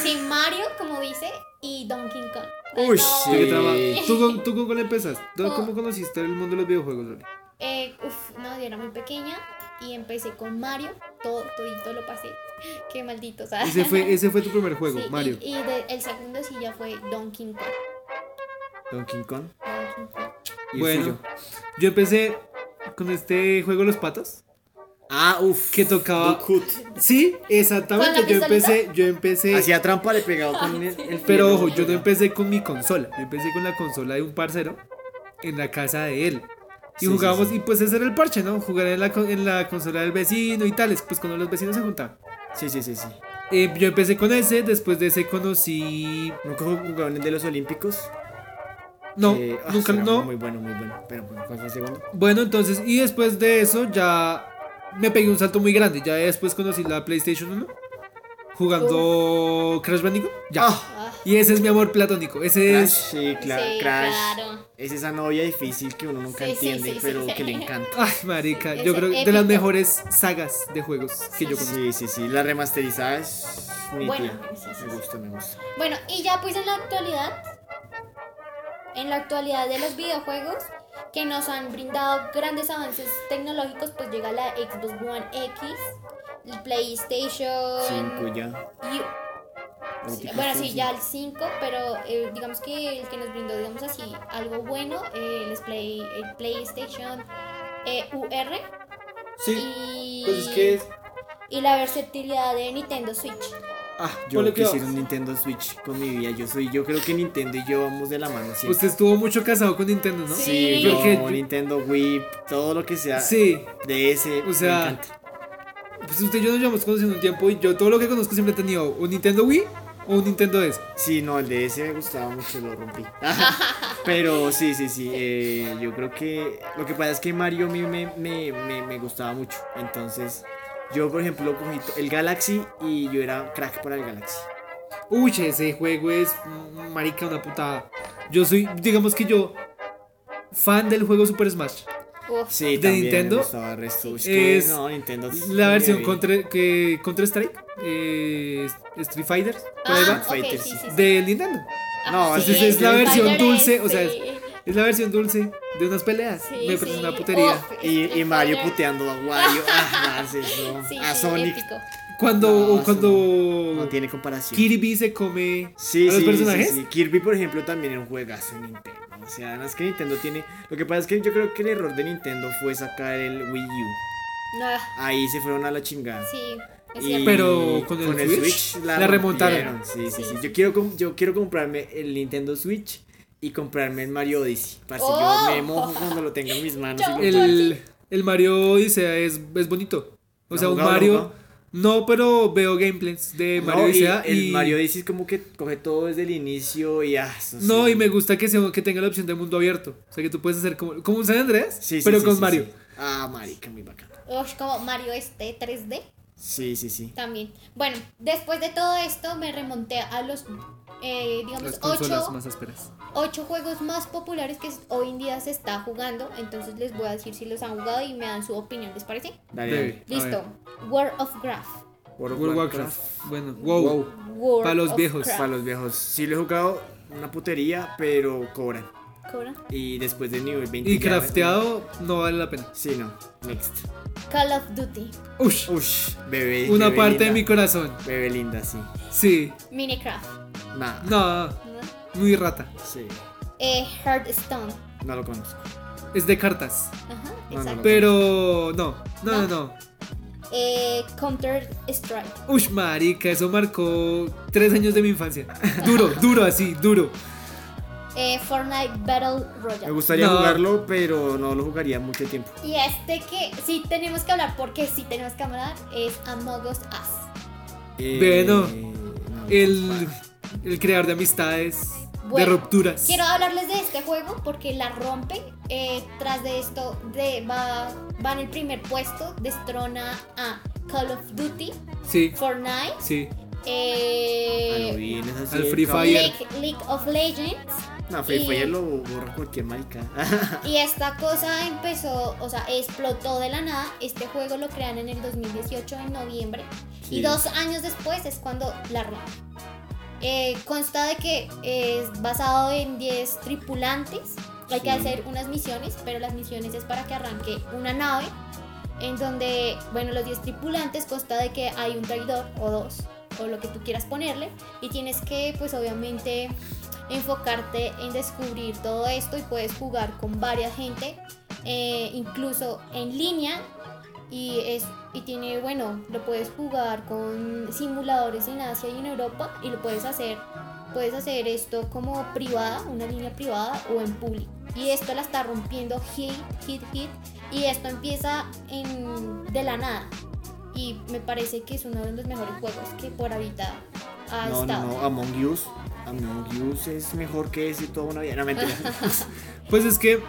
Sí, Mario, como dice, y Donkey Kong. Uy, sí. ¿Qué traba- Eh. ¿Tú, con, ¿Tú con cuál empezaste? ¿Tú- Con- ¿Cómo conociste el mundo de los videojuegos, Loli? Eh, uf, no, yo era muy pequeña y empecé con Mario, todo, todito lo pasé. Qué maldito, ¿sabes? Ese fue, ese fue tu primer juego, Sí, y- Mario. Y, de- el segundo sí ya fue Donkey Kong. Donkey Kong. Y Bueno, suyo. yo empecé con este juego Los Patos. Ah, uff. Que tocaba-. Sí, exactamente. ¿Con la Yo empecé, yo empecé. Hacía trampa, le pegaba con el, el Pero ojo, yo no empecé con mi consola. Yo empecé con la consola de un parcero en la casa de él. Y Sí, jugábamos, sí. y pues ese era el parche, ¿no? Jugar en la, en la consola del vecino y tales, pues cuando los vecinos se juntaban. Sí, sí, sí, sí. Eh, yo empecé con ese, después de ese conocí. ¿Nunca jugaron el de los Olímpicos? No, Eh, ah, nunca, no. Muy bueno, muy bueno. Pero, ¿cuál fue el segundo? Bueno, entonces, y después de eso ya me pegué un salto muy grande. Ya después conocí la PlayStation 1 jugando Crash Bandicoot. Ya. Ah, Ah, Y ese es mi amor platónico. Ese Crash, es. sí, cla- sí, Crash. claro. Es esa novia difícil que uno nunca Sí, entiende, sí, sí, pero sí. que le encanta. Ay, marica. Yo creo que de las mejores sagas de juegos que yo conozco. Sí, sí, sí. La remasterizada es Bueno, nítida. sí, sí, Me gusta, me gusta. Bueno, y ya pues en la actualidad, en la actualidad de los videojuegos que nos han brindado grandes avances tecnológicos, pues llega la Xbox One X, el PlayStation Cinco ya. y- sí, bueno, sí, ya el 5, pero eh, digamos que el que nos brindó, digamos así, algo bueno, eh, el, Play, el PlayStation eh, UR Sí. y, Pues es que es. y la versatilidad de Nintendo Switch. Ah, yo Ponle cuidado. quisiera un Nintendo Switch con mi vida. Yo soy, yo creo que Nintendo y yo vamos de la mano siempre. Usted estuvo mucho casado con Nintendo, ¿no? Sí. Sí, yo, Porque yo- Nintendo Wii, todo lo que sea Sí. de ese, O sea, me encanta. Pues usted y yo nos llevamos conociendo un tiempo y yo todo lo que conozco siempre he tenido un Nintendo Wii o un Nintendo DS. Sí, no, el ese me gustaba mucho, lo rompí. Pero sí, sí, sí, eh, yo creo que lo que pasa es que Mario a mí me, me, me, me gustaba mucho. Entonces, yo por ejemplo cogí to- el Galaxy y yo era crack para el Galaxy. Uy, ese juego es mm, marica una putada. Yo soy, digamos que yo, fan del juego Super Smash. Uf, Sí, ¿De también Nintendo? me resto. Es que, Es no, Nintendo es La versión contra, que, Contra Strike, eh, Street Fighter, ah, va, ok, Fighter, sí, sí. del Nintendo. No, Ah, sí, es la versión Fighter dulce, o sea, sí. Es la versión dulce de unas peleas. Sí, Me parece sí. una putería. Uf, Y, y Mario puteando a Wario. Ah, más eso. Sí, a Sonic. épico. Cuando, No, cuando No tiene comparación. Kirby se come Sí, a los sí, personajes. sí, sí. Kirby, por ejemplo, también es un juegazo en Nintendo. O sea, además que Nintendo tiene. Lo que pasa es que yo creo que el error de Nintendo fue sacar el Wii U. Ahí se fueron a la chingada. sí, es Y. Pero con el Switch, la remontaron. Sí, sí, sí. Sí. Yo quiero, com- yo quiero comprarme el Nintendo Switch y comprarme el Mario Odyssey. Para si Oh. yo me mojo cuando lo tenga en mis manos. y El, el Mario Odyssey es, es bonito. O ¿Lo sea, un Mario. No, pero veo gameplays de Mario No, y Odyssey. el y- Mario Odyssey es como que coge todo desde el inicio y ah, No, sí. y me gusta que, sea, que tenga la opción de mundo abierto. O sea, que tú puedes hacer como, como un San Andreas, Sí, sí, pero sí, con sí, Mario. sí. Ah, marica, muy bacán. Ush, como Mario este 3D Sí, sí, sí. también. Bueno, después de todo esto me remonté a los, eh, digamos, ocho, más ásperas. ocho juegos más populares que hoy en día se está jugando. Entonces les voy a decir si los han jugado y me dan su opinión, ¿les parece? Dale, Listo. World of Graph. World of World of Warcraft. Warcraft. Bueno, wow. Wow. World Para los viejos, Craft. Para los viejos. Sí lo he jugado una putería, pero cobran. ¿Cobra? Y después del nivel 20 Y crafteado no vale la pena. Sí, no. Next. Call of Duty. Ush, Ush, bebé. una bebé parte de mi corazón. Bebé linda, sí. Sí. Minecraft. Nah, No, ¿no? muy rata. sí. Eh, Hearthstone. No lo conozco. Es de cartas. Ajá, No, no, exacto. no. Pero no, no, no, ¿No? Eh, Counter Strike. Ush, marica, eso marcó tres años de mi infancia. Duro, duro así, duro. Eh, Fortnite Battle Me Royale. gustaría No. jugarlo, pero no lo jugaría mucho tiempo. Y este que sí tenemos que hablar, porque sí tenemos que hablar, es Among Us. Eh, Bueno, no. El, el creador de amistades, de rupturas. Quiero hablarles de este juego porque la rompe. Eh, tras de esto, de, va, va en el primer puesto, destrona a Call of Duty, Sí, Fortnite, sí. eh, Ah, bien, así al Free. Fire. League, League of Legends. No, Free y- Fire lo borra cualquier marica. Y esta cosa empezó, o sea, explotó de la nada. Este juego lo crean en el 2018, en noviembre. Sí. Y dos años después es cuando la rompen. Eh, consta de que es basado en 10 tripulantes. Hay que hacer unas misiones, pero las misiones es para que arranque una nave. En donde, bueno, los 10 tripulantes consta de que hay un traidor o dos, o lo que tú quieras ponerle. Y tienes que, pues obviamente, enfocarte en descubrir todo esto y puedes jugar con varias gente, eh, incluso en línea. Y, es, y tiene, bueno, lo puedes jugar con simuladores en Asia y en Europa y lo puedes hacer, puedes hacer esto como privada, una línea privada o en público. Y esto la está rompiendo hit, hit, hit. Y esto empieza en, de la nada. Y me parece que es uno de los mejores juegos que por ahorita ha No, estado. no, no, Among Us. Among Us es mejor que ese toda una vida. No, mentira. Pues es que,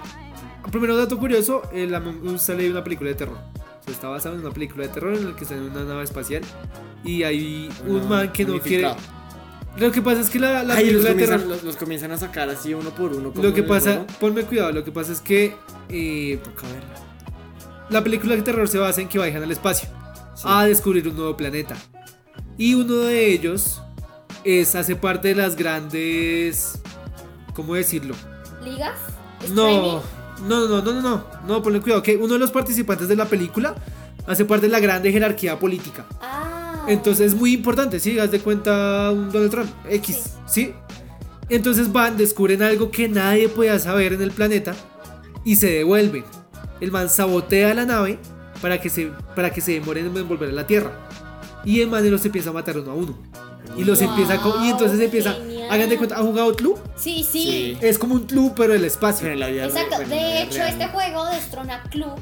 primero dato curioso, el Among Us sale de una película de terror. O sea, está basado en una película de terror en la que está en una nave espacial y hay un No, man que no quiere... unificado. Lo que pasa es que la, la Ay, los película de terror... comienzan, los, los comienzan a sacar así uno por uno. Lo que pasa, ponme cuidado, lo que pasa es que eh, Toca verla. la película de terror se basa en que viajan al espacio Sí. a descubrir un nuevo planeta. Y uno de ellos es, hace parte de las grandes... ¿Cómo decirlo? ¿Ligas? ¿Streaming? no, no, no, no, no, no, ponle cuidado, que uno de los participantes de la película hace parte de la grande jerarquía política. Ah. Entonces es muy importante, ¿sí? Haz de cuenta un Donald Trump, X, ¿sí? Entonces van, descubren algo que nadie podía saber en el planeta y se devuelven. El man sabotea la nave para que se, para que se demoren en volver a la Tierra. Y el man los empieza a matar uno a uno. Y los Wow, empieza a y entonces empieza. Hagan de cuenta, ¿ha jugado Tlu? Sí, sí. Sí. Es como un Tlu pero del espacio. En la vida Exacto. real- bueno, en la de vida hecho, real, este ¿no? juego destrona Club,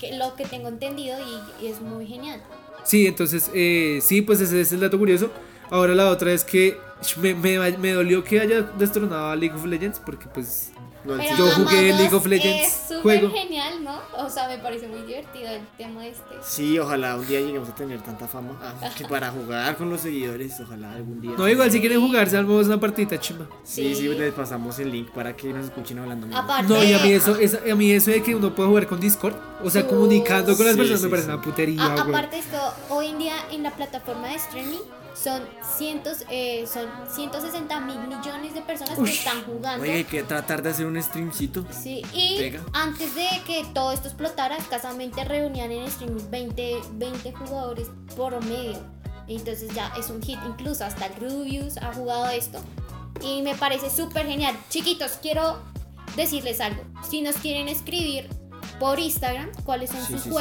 que lo que tengo entendido y, y es muy genial. Sí, entonces, eh, sí, pues ese es el dato curioso. Ahora la otra es que sh, me, me- me dolió que haya destronado a League of Legends porque pues Pero Yo jugué League of Legends, Es súper juego. genial, ¿no? O sea, me parece muy divertido el tema este. Sí, ojalá un día lleguemos a tener tanta fama ah, que para jugar con los seguidores, ojalá algún día. No, igual si quieren jugar, salvamos una partita chimba. Sí, sí, Sí. les pasamos el link para que nos escuchen hablando. Aparte- No, y a mí eso, es- a mí eso de que uno puede jugar con Discord, o sea, comunicando con las Sí, personas sí, me parece sí. una putería, A- aparte esto, hoy en día en la plataforma de streaming son cientos, eh, son 160 mil millones de personas que están jugando. Oye, hay que tratar de hacer un streamcito. Sí, y Pega. antes de que todo esto explotara, escasamente reunían en streaming 20, 20 jugadores por medio. Entonces ya es un hit, incluso hasta el Rubius ha jugado esto. Y me parece súper genial. Chiquitos, quiero decirles algo. Si nos quieren escribir por Instagram cuáles son Sí, sus sí, sí.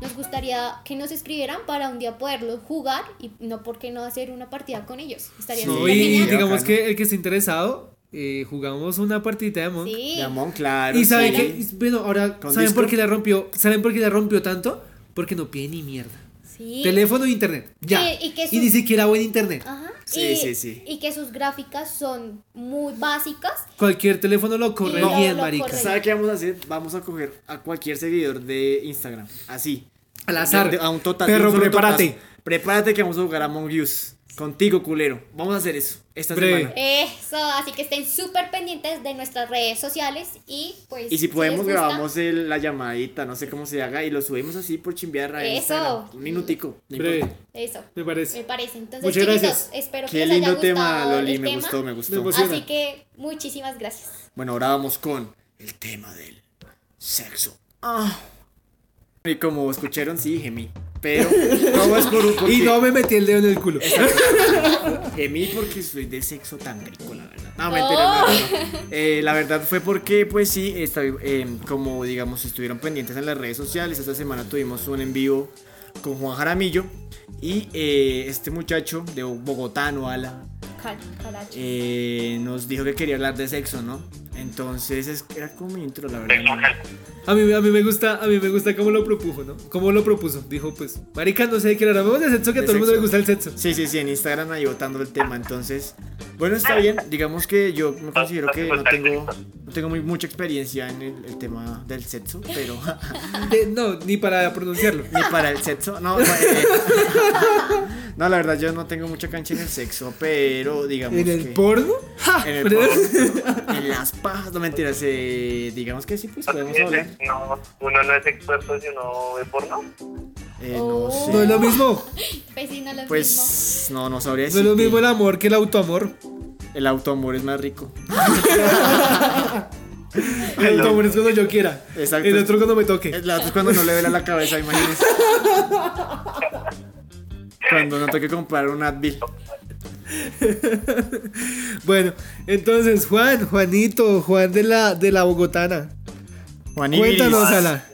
Nos gustaría que nos escribieran para un día poderlos jugar y no por qué no hacer una partida con ellos. Estaría Sí. Y genial. digamos que el que esté interesado, eh, jugamos una partita de Monk. Sí. Llamón, claro. Y saben sí. que, bueno, ahora, ¿Con ¿saben por qué la rompió? ¿Saben por qué la rompió tanto? Porque no pide ni mierda. Sí. Teléfono e internet, ya. Y- y que Y ni siquiera buen internet. Ajá. Sí, y, sí, sí. y que sus gráficas son muy básicas. Cualquier teléfono lo corre bien, lo marica. corre. ¿Sabe qué vamos a hacer? Vamos a coger a cualquier seguidor de Instagram. Así. Al azar. De- a un total. Un solo prepárate. totazo. Prepárate que vamos a jugar a Among Us. Contigo, culero. Vamos a hacer eso. Esta Breve. semana. Eso, así que estén súper pendientes de nuestras redes sociales y pues... Y si podemos, les grabamos el- la llamadita, no sé cómo se haga, y lo subimos así por chimbear a Eso. Instagram. Un minutico. Eso, me me parece. parece. Entonces, Muchas gracias. espero que Qué les haya lindo tema, gustado Loli. Me tema. gustó, me gustó. Así que muchísimas gracias. Bueno, ahora vamos con el tema del sexo. Ah. Y como escucharon, sí, gemí. Pero no es por un. porque- Y no me metí el dedo en el culo. Gemí porque soy de sexo tan rico, la verdad. No, mentira, no, no, no. Eh, la verdad fue porque, pues sí, esta- eh, como digamos, estuvieron pendientes en las redes sociales. Esta semana tuvimos un en vivo con Juan Jaramillo. Y eh, este muchacho de Bogotá, no Ala. Eh, nos dijo que quería hablar de sexo, ¿no? Entonces es- era como mi intro, la verdad. A mí, a mí me gusta, a mí me gusta cómo lo propuso, ¿no? Cómo lo propuso. Dijo, pues, marica, no sé de qué hablar. Vamos de sexo, que a todo el mundo le gusta el sexo. Sí, sí, sí, en Instagram ahí votando el tema. Entonces, bueno, está bien. Digamos que yo me considero que no tengo, no tengo muy, mucha experiencia en el, el tema del sexo, pero De- no, ni para pronunciarlo. ni para el sexo. No, eh, no, la verdad, yo no tengo mucha cancha en el sexo, pero digamos ¿En el que. porno? En el porno, en las pajas, no mentiras, eh, digamos que sí, pues podemos hablar. No, uno no es experto si uno ve porno. Eh, no Oh. sé. No es lo mismo. Pues sí, no lo mismo. Pues no, no sabría No es decir. lo mismo el amor que el autoamor. El autoamor es más rico. El autoamor es cuando yo quiera. Exacto. El otro cuando me toque. La otra es cuando no le vela la cabeza, imagínese. Cuando no toque comprar un Advil. Bueno, entonces, Juan, Juanito, Juan de la, de la Bogotana. Juan Cuéntanos, Ala.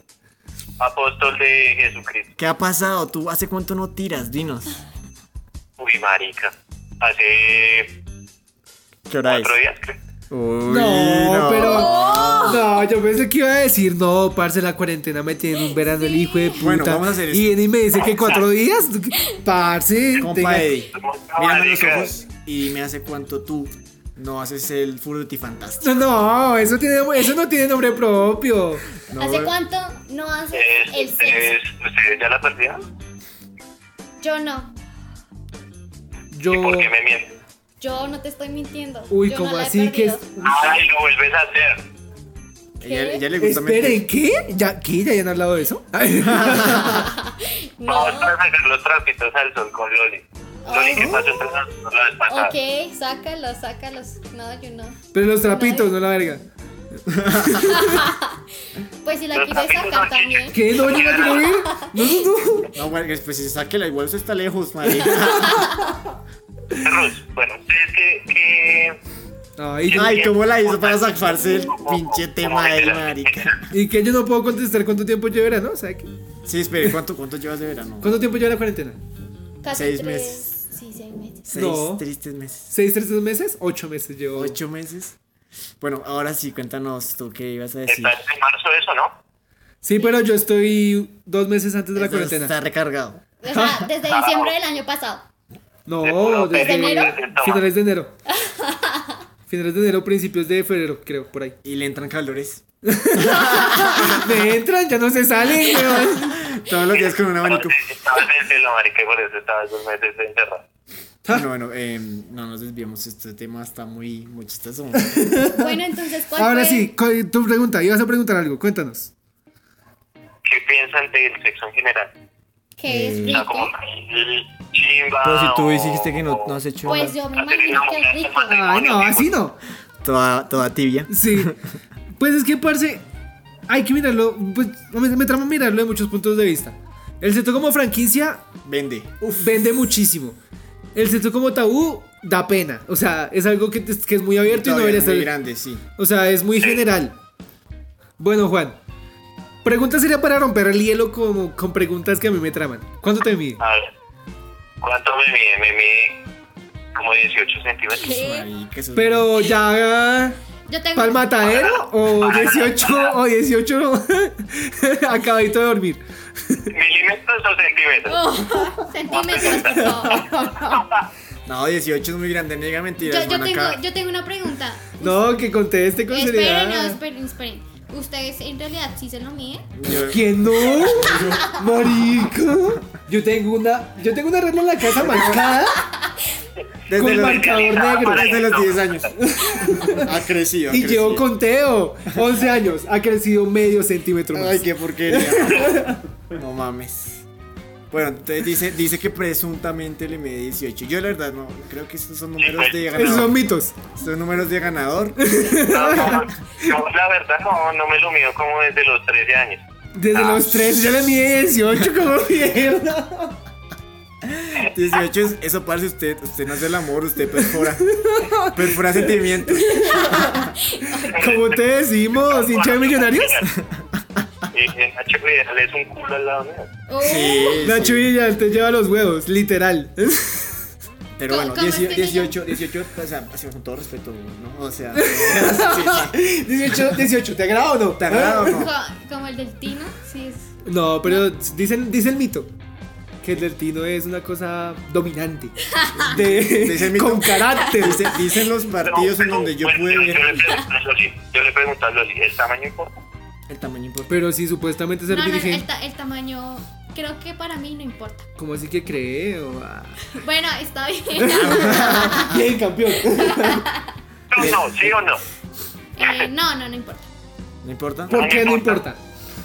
Apóstol de Jesucristo. ¿Qué ha pasado? ¿Tú hace cuánto no tiras? Dinos. Uy, marica. Hace ¿Qué hora es? cuatro días, creo. Uy, No, pero. No, yo pensé que iba a decir, no, parce, la cuarentena me tiene en un verano el hijo de puta. Bueno, vamos a hacer esto. Y viene y me dice que cuatro días. Parce, Compa tenga- Eddie, mírame los ojos y me hace cuánto tú no haces el Frutifantástico. No, eso, tiene, eso no tiene nombre propio. No, ¿Hace cuánto no haces Es, el sexo? es, ¿Ustedes ya la perdieron? Yo no. Yo. ¿Y por qué me mienten? Yo no te estoy mintiendo. Uy, Yo ¿cómo no la he así que perdido. es- Ay, lo vuelves a hacer. Ella, ella le gusta Esperen. ¿qué? ¿Ya, ¿Qué? ¿Ya habían hablado de eso? No. Vamos a sacar los trapitos al sol con Loli. Loli, ¿qué Oh. pasó la vez? Ok, sácalos, sácalos. No, yo no. Pero los trapitos, no la verga. Pues si la Los quieres trapitos sacar no también. ¿Qué? ¿No van a quiero ir? No, no, no. No, bueno, pues si sáquela, igual eso está lejos, marica. Bueno, ustedes que, que Ay, Ay, ¿cómo la hizo para zafarse el pinche tema del marica? y que yo no puedo contestar cuánto tiempo llevará, ¿no? O sea, que- Sí, espere, ¿cuánto, cuánto llevas de verano? ¿cuánto tiempo lleva la cuarentena? Casi Seis tres- meses. Sí, seis meses. Seis No. tristes meses. ¿Seis, tres meses? Ocho meses llevo. Ocho meses. Bueno, ahora sí, cuéntanos tú qué ibas a decir. está en marzo eso, ¿no? Sí, pero yo estoy dos meses antes de la cuarentena. Está recargado. O sea, desde diciembre del año pasado. No, desde enero? finales de enero. Finales de enero, principios de febrero, creo, por ahí. Y le entran calores. Me entran, ya no se salen, weón. Todos los días con un abanico. Estaba en el cielo, marica, y por eso estaba dos meses encerrado. Bueno, bueno, eh, no nos desviemos. Este tema está muy, muy chistoso. Bueno, entonces, ¿cuál Ahora fue? sí, tu pregunta, ibas a preguntar algo, cuéntanos. ¿Qué piensan del sexo en general? ¿Qué es Eh, O sea, rico? como chimba. Pero si tú dijiste que no, no has hecho Pues yo me imagino que es rico. Ay, no, así no. toda, toda tibia. Sí. Pues es que, parce, hay que mirarlo, pues me, me mirarlo de muchos puntos de vista. El seto como franquicia Vende. Uf. vende muchísimo. El seto como tabú da pena. O sea, es algo que, que es muy abierto y no debería muy estar. grande, sí. O sea, es muy general. Bueno, Juan. Pregunta sería para romper el hielo como, con preguntas que a mí me traman. ¿Cuánto te mide? A ver. ¿Cuánto me mide? Me mide como 18 centímetros. ¿Qué? Pero ya. Yo tengo. ¿Pal matadero? ¿O 18? ¿O 18? Acabadito de dormir. ¿Milímetros o centímetros? Oh, centímetros, por favor. No, 18 es muy grande, no diga mentiras. Yo, yo, tengo, acá- yo tengo una pregunta. No, que conteste con Esperen, no, seriedad. esperen, esperen. ¿Ustedes en realidad sí se lo miden? ¿Quién no? Marica. Yo tengo una. Yo tengo una regla en la casa marcada desde, con los, marcador negro. desde los 10 años. ha crecido. ha Y llevo conteo. 11 años. Ha crecido medio centímetro más. Ay, qué porquería. no mames. Bueno, entonces dice, dice que presuntamente le mide 18. Yo la verdad no, creo que estos son números de Esos son ganador. mitos. Son números de ganador. No, no, yo la verdad no, no me lo mido como desde los 13 años. Desde Ah. los 3 ya le mide 18 como mierda. 18 es, eso parece usted, usted no hace el amor, usted perfora. Perfora sentimientos. Como te decimos, hincha de millonarios. Y en Nacho Vidal es un culo al lado mío. Sí, Nacho. Villa te lleva los huevos, literal. Pero ¿Cómo- bueno, cómo es 18, que se 18, 18, o sea, así, con todo respeto, ¿no? O sea, sí, sí. 18, 18, ¿te agrada o no? ¿Te agrada o no? co- como el del Tino, sí es. No, pero dicen, dice el mito que el del Tino es una cosa dominante. De, Dice el mito. con carácter. Dice- dicen los partidos en Pero, donde yo pude yo le pregunto a Loli, ¿el tamaño importa? El tamaño importa. Pero sí, supuestamente ser No, no, el, ta- el tamaño, creo que para mí no importa. ¿Cómo así que cree? O, ah, Bueno, está bien. Bien, campeón. No, no, ¿sí o no? Eh, no, no, no importa. ¿No importa? ¿Por qué no importa?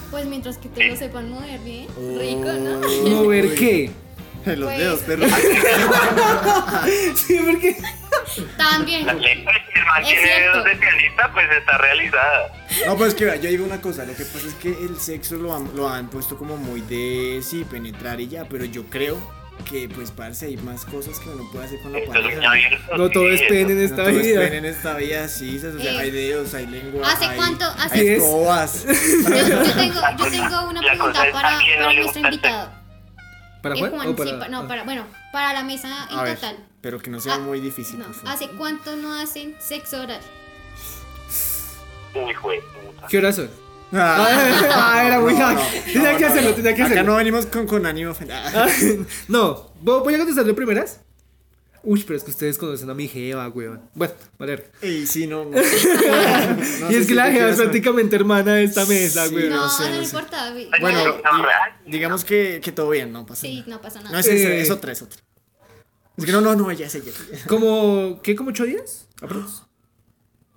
Pues mientras que te lo sepan mover bien, rico, ¿no? ¿No ver qué? Los Pues- dedos, perro. Sí, porque. También. La tiene cierto. dedos de pianista, pues está realizada. No, pues que vea, yo digo una cosa, lo que pasa es que el sexo lo han, lo han puesto como muy de sí, penetrar y ya, pero yo creo que pues parce hay más cosas que uno puede hacer con la pareja. abierto, No todo es pene en No esta todo es vida. pene en esta vida, sí, o sea, Eh, hay dedos, hay lengua, ¿hace hay, cuánto- hace- hay. Yo, yo tengo, yo tengo una La pregunta para, nuestro invitado. ¿Para Juan? Juan, ¿O para- sí, pa- no, ah. para, bueno, para la mesa en A ver, total. pero que no sea Ah, muy difícil, No. ¿hace cuánto no hacen sexo oral? Uy, güey, puta. ¿Qué horas son? Ah, Ah, era muy no, hack. no, Tenía no, que hacerlo, no. tenía que Acá hacerlo. no venimos con, con ánimo. Ah, Ah, no, ¿vo- voy a contestarle primeras. Uy, pero es que ustedes conocen a mi jeva, weón. Bueno, vale. Y sí, no. no. y No es si que la jeva es prácticamente hermana de esta mesa, Sí, weón. No, no no, sé, no sé. importa. Bueno, digamos que, que todo bien, no pasa Sí, nada. no pasa No, nada. es, es, Eh. es otra, es otra. Es que no, no, no, ella es ella. ¿Como, qué, como ocho días? Aprox.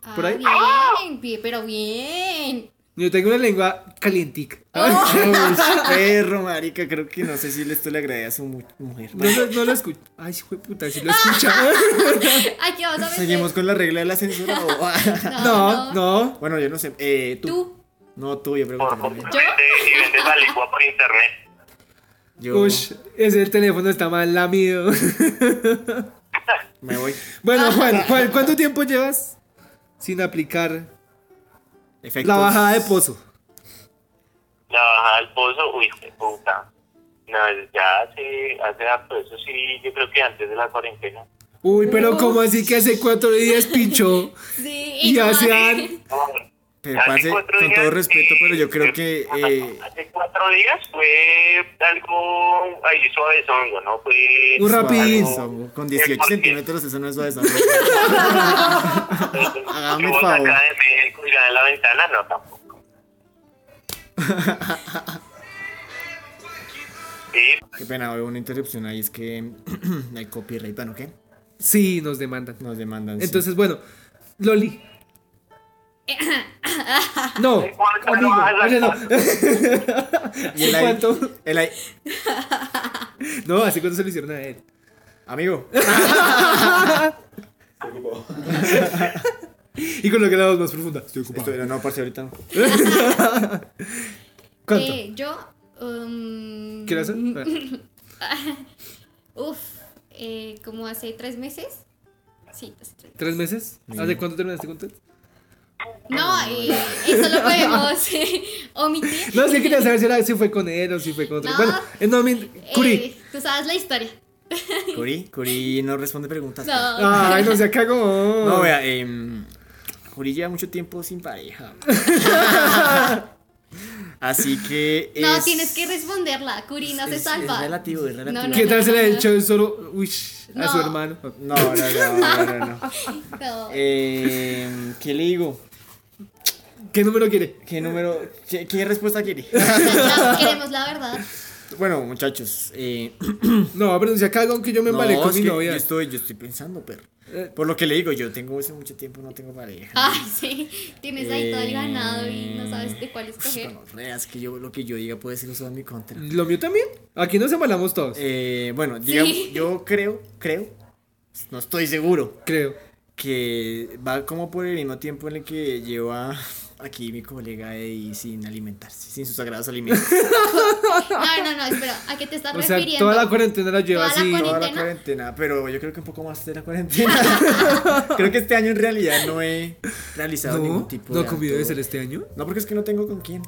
Ah, ¿por ahí? Bien, bien, pero bien. Yo tengo una lengua calientica. Oh. Uy, perro, marica, creo que no sé si esto le agrade a su mu- mujer. No, lo- no lo escucho. Ay, hijo de puta, si lo escucha. Aquí vamos a meter. ¿Seguimos con la regla de la censura o...? No, no. bueno, yo no sé. Eh, ¿tú? Tú. No, tú, yo Por pregunto. favor, vende- y vende la lengua por internet. Yo Ush, ese teléfono está mal lamido. me voy. Bueno, Juan, Juan, ¿cuánto tiempo llevas sin aplicar Efectos. la bajada de pozo? La bajada del pozo, uy, puta. No, ya hace, hace harto, eso sí, yo creo que antes de la cuarentena. Uy, pero ¿cómo así que hace cuatro días pinchó? Sí, Y no, hacían- No, Pero, hace parce, cuatro con días, todo respeto, eh, pero yo creo que... eh, Hace cuatro días fue algo ahí suavezongo, ¿no? Fue... Un rapidín. suavizongo. Con 18 Porque- centímetros eso no es suavizongo. Hágame el favor. acá de México y en la ventana, no, tampoco. Sí, Qué pena, veo una interrupción ahí, es que hay copyright, bueno, ¿qué? Sí, nos demandan. Nos demandan. sí. Entonces, bueno, Loli. No, ¿Cuánto amigo, oye, no. Y el ¿Cuánto? el ahí- No, así cuando se lo hicieron a él. Amigo, Y con lo que la voz más profunda. Estoy ocupado. no, parce, ahorita no. ¿Cuánto? Eh, yo Um, ¿Qué hacer? Uf, eh, como hace tres meses. Sí, hace tres ¿Tres meses? ¿Hace cuánto terminaste con Ted? No, eh, eso lo podemos omitir. No, sí quería saber si, era, si fue con él o si fue con otro. No. Bueno, eh, no, mi- Curi. Eh, Tú sabes la historia. Curi, Curi no responde preguntas. No. Ay, no se cagó. No, vea, eh, Curi lleva mucho tiempo sin pareja. Así que. No, es- tienes que responderla. Curi no se salva. Es relativo, es relativo. No, no, ¿Qué tal se le ha hecho solo uy, a su hermano? No, no, no, no, no, no. No. Eh, ¿Qué le digo? ¿Qué número quiere? ¿Qué número? ¿Qué, qué respuesta quiere? La- queremos la verdad. bueno, muchachos. Eh, No, pero no se caga aunque yo me embalé no, con es mi que novia. Yo estoy, yo estoy pensando, perro. Eh. Por lo que le digo, yo tengo hace mucho tiempo, no tengo pareja. Ay, sí. Tienes ahí todo el Eh, ganado y no sabes de cuál escoger. No, reas que yo lo que yo diga puede ser usado en mi contra. Lo mío también. Aquí nos embalamos todos. Eh, bueno, digamos, Sí. yo creo, creo, no estoy seguro, Creo. que va como por el mismo tiempo en el que lleva aquí mi colega Eddie sin alimentarse, sin sus sagrados alimentos. No, no, no, espera. ¿A qué te estás O sea, refiriendo? toda la cuarentena la lleva la así. Toda la cuarentena, pero yo creo que un poco más de la cuarentena. creo que este año en realidad no he realizado No, ningún tipo no de. ha comido de ser este año. No, porque es que no tengo con quién.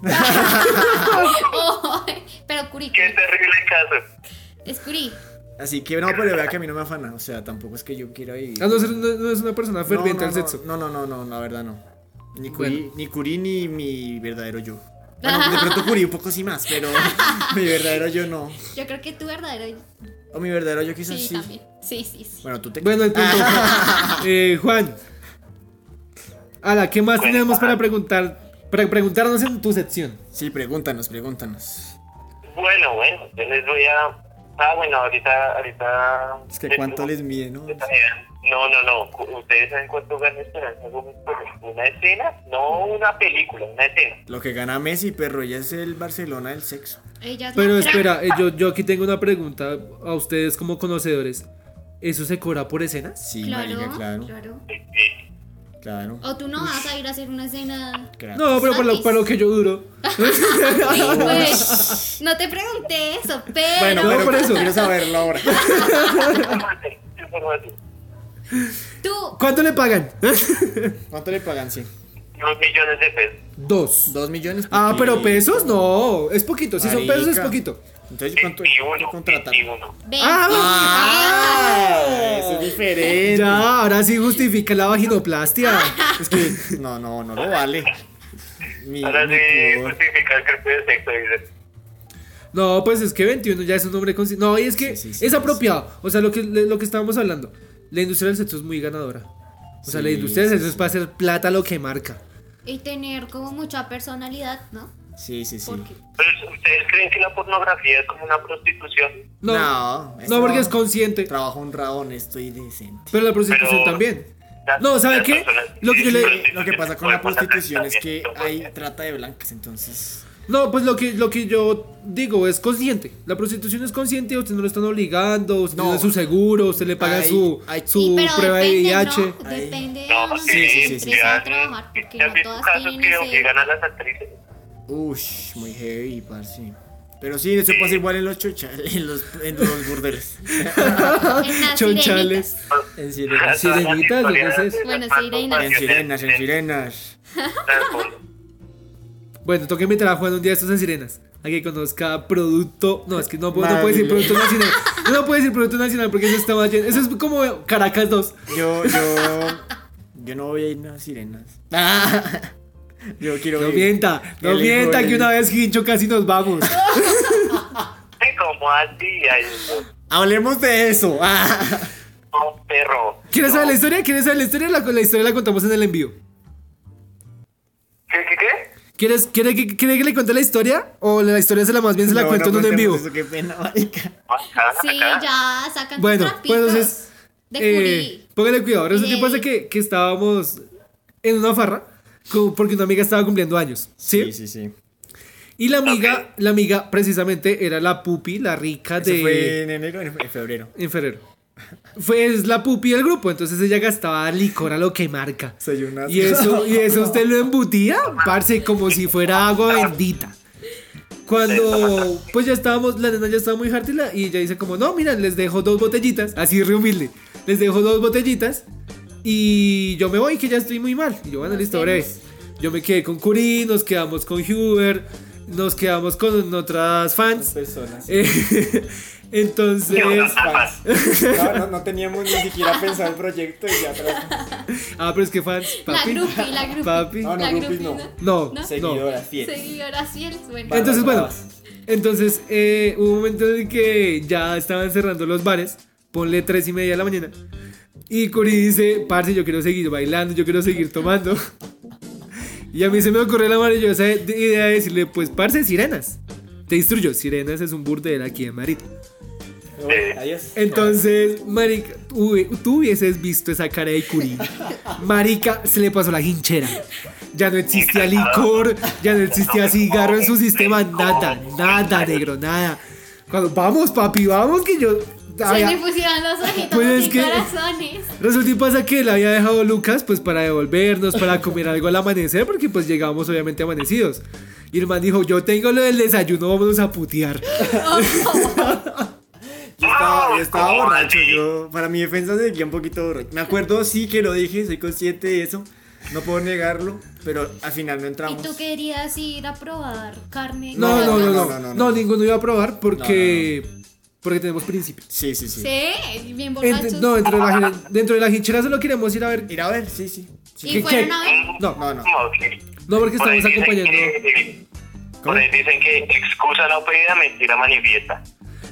Oh, pero Curi, Qué terrible caso. es Curi. Así que no, pero vea que a mí no me afana. O sea, tampoco es que yo quiera vivir. Ah, no, no, no es una persona ferviente no, al no, sexo. No, no, no, no, la verdad no. Ni Curi, Bueno. ni Curi ni mi verdadero yo. Bueno, de pronto Curi un poco sí más, pero mi verdadero yo no. Yo creo que tu verdadero. O mi verdadero yo quizás Sí, sí. también. Sí, sí, sí. Bueno, tú te. Bueno, el punto. eh, Juan. Ala, ¿qué más tenemos para preguntar? Para preguntarnos en tu sección. Sí, pregúntanos, pregúntanos. Bueno, bueno, yo les voy a. Ah, bueno, ahorita. ahorita Es que cuánto les mide, ¿no? No, no, no. ¿Ustedes saben cuánto gana Esperanza Gómez una escena? No una película, una escena. Lo que gana Messi, perro, ella es el Barcelona del sexo. Ella es la Pero espera, eh, yo, yo aquí tengo una pregunta a ustedes como conocedores. ¿Eso se cobra por escenas? Sí, Claro, marica, claro. claro. O tú no vas a ir a hacer una escena. claro. No, pero para lo, para lo que yo duro. Pues, no te pregunté eso, pero. Bueno, No, pero por eso. quiero saberlo ahora. Tú. ¿Cuánto le pagan? ¿Cuánto le pagan? Sí. Dos millones de pesos. Dos. Dos millones. Ah, pero pesos no. Es poquito. Si son pesos es poquito. Entonces, ¿cuánto, 21, cuánto contratan? 21. Ven. Ah, Ah, eso es diferente. Ya, ahora sí justifica la vaginoplastia. Es que no, no, no lo vale. Mi, Ahora mi sí justifica el cambio de sexo, dice. No, pues es que 21 ya es un nombre consci- No, y es que Sí, sí, sí, es sí. apropiado. O sea, lo que, lo que estábamos hablando. La industria del sexo es muy ganadora. O sea, la Sí, industria del sí, sexo es para hacer plata lo que marca. Y tener como mucha personalidad, ¿no? Sí, sí, sí. Porque. Pero, ¿Ustedes creen que la pornografía es como una prostitución? No, No, no, porque es consciente. Trabajo honrado, honesto y decente. Pero la prostitución Pero- también. No, ¿sabe qué? Lo que yo le- Lo que pasa con la prostitución es que hay trata de blancas, entonces. No, pues lo que, lo que yo digo es consciente. La prostitución es consciente, usted no lo están obligando, usted No. tiene su seguro, usted le paga su, hay- su Sí, pero prueba de depende, VIH. ¿no? Depende de No, sí, sí, sí, sí. a trabajar, porque ¿Ya no todas casos que ese- obligan a las actrices? Ush, muy heavy, parce. Pero sí, eso pasa igual en los chocha, en los, en los burdeles. Chonchales. sirenitas. En sirenas. Sirenitas, ¿o qué es eso? Bueno, sirenas. En sirenas, en sirenas. Bueno, toca invitar a Juan un día de estos en Sirenas. A que conozca producto. No, es que no, puedo- no puede decir producto nacional. No puede decir producto nacional porque eso está más lleno. Eso es como Caracas 2. Yo, yo. Yo no voy a ir a sirenas. Yo quiero No ir. mienta, no mienta que una vez Hincho casi nos vamos. ¿Cómo así? Hablemos de eso. Ah. no, perro. ¿Quieres No. saber la historia? ¿Quieres saber la historia? La, la historia la contamos en el envío. ¿Quieres, quiere, que, quiere que le cuente la historia? ¿O la historia se la más bien se la No, cuento no en un envío? contemos Eso, qué pena, marica. Sí, ya, sacan Bueno, pues entonces. de eh, Curi. póngale cuidado. Resulta que Eh. pasa que, que estábamos en una farra. como porque una amiga estaba cumpliendo años. ¿sí? Sí, sí, sí. Y la amiga, Ok. la amiga precisamente era la pupi, la rica Eso de. fue en enero, en en febrero. En febrero. Fue es la pupi del grupo, entonces ella gastaba licor a lo que marca. Soy. Y eso, y eso usted lo embutía, parce, como si fuera agua bendita. Cuando pues ya estábamos, la nena ya estaba muy harta y ella dice como, no, mira, les dejo dos botellitas, así re humilde, les dejo dos botellitas y yo me voy que ya estoy muy mal. Y yo, bueno, listo, breve. Yo me quedé con Curi, nos quedamos con Huber, nos quedamos con otras fans. personas. Eh, entonces, No, no, no teníamos ni siquiera pensado el proyecto y ya atrás. ah, pero es que fans, La papi. grupi, la grupi. Papi. No, no, la grupis grupi, no. No, ¿No? no. Seguidoras fieles. Seguidoras fieles, bueno. Entonces, bueno, entonces eh, hubo un momento en el que ya estaban cerrando los bares, ponle tres y media de la mañana, y Curi dice, parce, yo quiero seguir bailando, yo quiero seguir tomando. Y a mí se me ocurrió la maravillosa idea de decirle, pues, parce, sirenas. Te instruyo, sirenas es un burdel aquí en Madrid. Uy, Adiós. Entonces, marica, uy, tú hubieses visto esa cara de Curi. Marica, se le pasó la hinchera. Ya no existía licor, ya no existía cigarro en su sistema, nada, nada, negro, nada. Cuando, vamos, papi, vamos, que yo... Se me pusieron los ojitos Pues es que- corazones. Resulta y pasa que él había dejado Lucas pues para devolvernos, para comer algo al amanecer, porque pues llegábamos obviamente amanecidos. Y el man dijo, yo tengo lo del desayuno, vámonos a putear. Yo estaba, yo estaba ¿cómo borracho, yo para mi defensa seguía un poquito borracho. Me acuerdo sí que lo dije, soy consciente de eso, no puedo negarlo, pero al final no ¿Y entramos. tú querías ir a probar carne? No, no, no, no, no, no, no, no. ninguno iba a probar porque, porque tenemos principios. Sí, sí, sí. Sí, bien borrachos. no, dentro de, la, dentro de la hinchera solo queremos ir a ver. Ir a ver, sí, sí. sí. ¿Y ¿Qué- fueron qué? a ver? No, No, no. No porque Por estamos acompañando. que- Por ahí dicen que excusa no pedida, mentira manifiesta.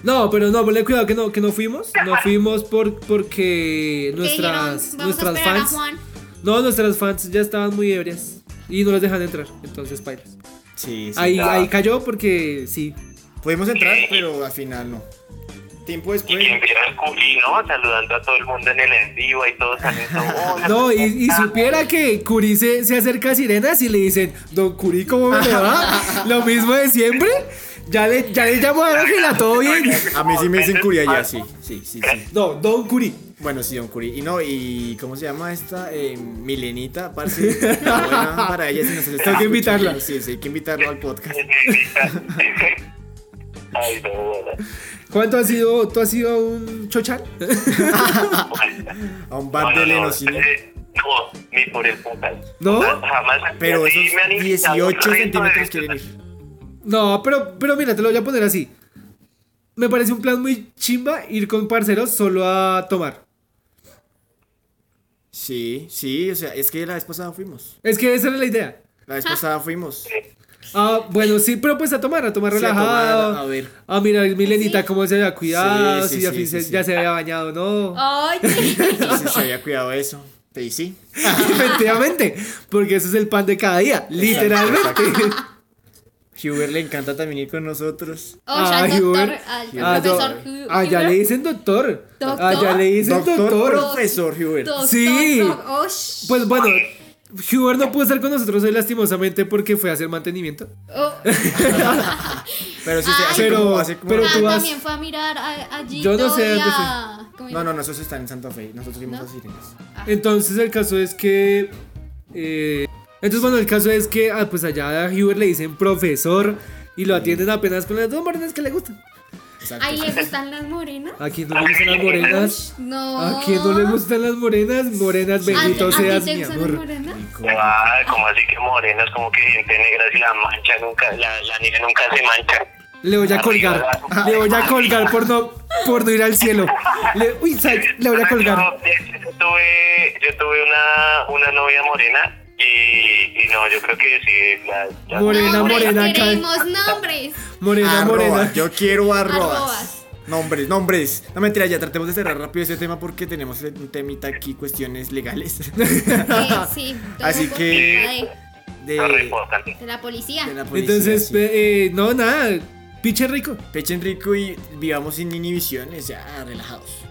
No, pero no, ponle cuidado que no, que no fuimos. No fuimos por, porque Que nuestras, dijeron, vamos nuestras fans. a Juan. No, nuestras fans ya estaban muy ebrias. Y no las dejan entrar. Entonces, pailas. Sí, sí. Ahí, claro. ahí cayó porque sí. Pudimos entrar, pero al final no. Tiempo Y después. viera el culi, ¿no? Saludando a todo el mundo en el en vivo y todos saliendo. "Hola". No, y, y supiera que Curi se, se acerca a Sirenas y le dicen, Don Curi, ¿cómo me le va? Lo mismo de siempre. Ya le, ya le llamo a Ángela, todo bien. A mí sí me dicen Curia ya, sí. Sí, sí, sí. No, Don Curi. Bueno, sí, don Curi. Y no, y ¿cómo se llama esta? Eh, Milenita, parce. Buena para ella si nos está Tengo que invitarla. Sí, sí, hay que invitarlo al podcast. Ay, no, bueno. ¿Cuánto has sido? ¿Tú has sido a un chochar? A un bar no, de no, Lenocine. eh, No, ni por el putal. ¿No? Jamás. Pero esos me han invitado un 18 resto de centímetros quieren ir. No, pero, pero mira, te lo voy a poner así. Me parece un plan muy chimba ir con parceros solo a tomar. Sí, sí, o sea, es que la vez pasada fuimos. Es que esa era la idea. La vez pasada fuimos. Ah, bueno, sí, pero pues a tomar, a tomar Sí, a relajado. tomar, a ver. Ah, mira, Milenita, Sí. cómo se había cuidado, Sí, sí, si sí, se- sí. ya se había bañado, no. Ay, se había cuidado eso. Sí, sí. Efectivamente, porque eso es el pan de cada día, literalmente. Huber le encanta también ir con nosotros. Oh, ya al doctor, Uber. al Ah, profesor do- Hu- Allá Huber. le dicen doctor. ¿Doctor? Allá le dicen Doctor, doctor. profesor Huber. Doctor, Sí. doc- oh, Pues bueno, Hubert no pudo estar con nosotros hoy lastimosamente porque fue a hacer mantenimiento. oh. Pero sí, Ay. hace Pero- como, hace como- pero ah, tú vas- también fue a mirar a, a Yo no sé a- ¿cómo No, no, no, esos están en Santa Fe. Nosotros fuimos ¿No? a Sirenas. Entonces el caso es que... eh, entonces bueno, el caso es que ah, pues allá a Hubert le dicen profesor y lo atienden apenas con las dos morenas que le gustan. Exacto. Ahí le gustan las morenas. ¿A quién no le gustan las morenas? No. ¿A quién no le gustan las morenas? Morenas, ¿A- bendito seas, mi amor. morenas? Ah, como así que morenas, como que gente negra si la mancha nunca, la, la niña nunca se mancha. Le voy a colgar. Le voy a colgar por no, por no ir al cielo. Le, uy, le voy a colgar. De hecho, yo tuve, yo tuve una, una novia morena y, y no, yo creo que sí, la, la- Morena, Nombres, morena. Queremos nombres. Morena, Arroba, morena. Yo quiero arrobas. Arrobas. Nombres, nombres. No mentira, ya tratemos de cerrar rápido este tema porque tenemos un temita aquí, cuestiones legales. Eh, sí. Así que- culpa De, la policía. de la policía, Entonces, sí. eh, no, nada. Piche rico. Pechen rico y vivamos sin inhibiciones, ya relajados.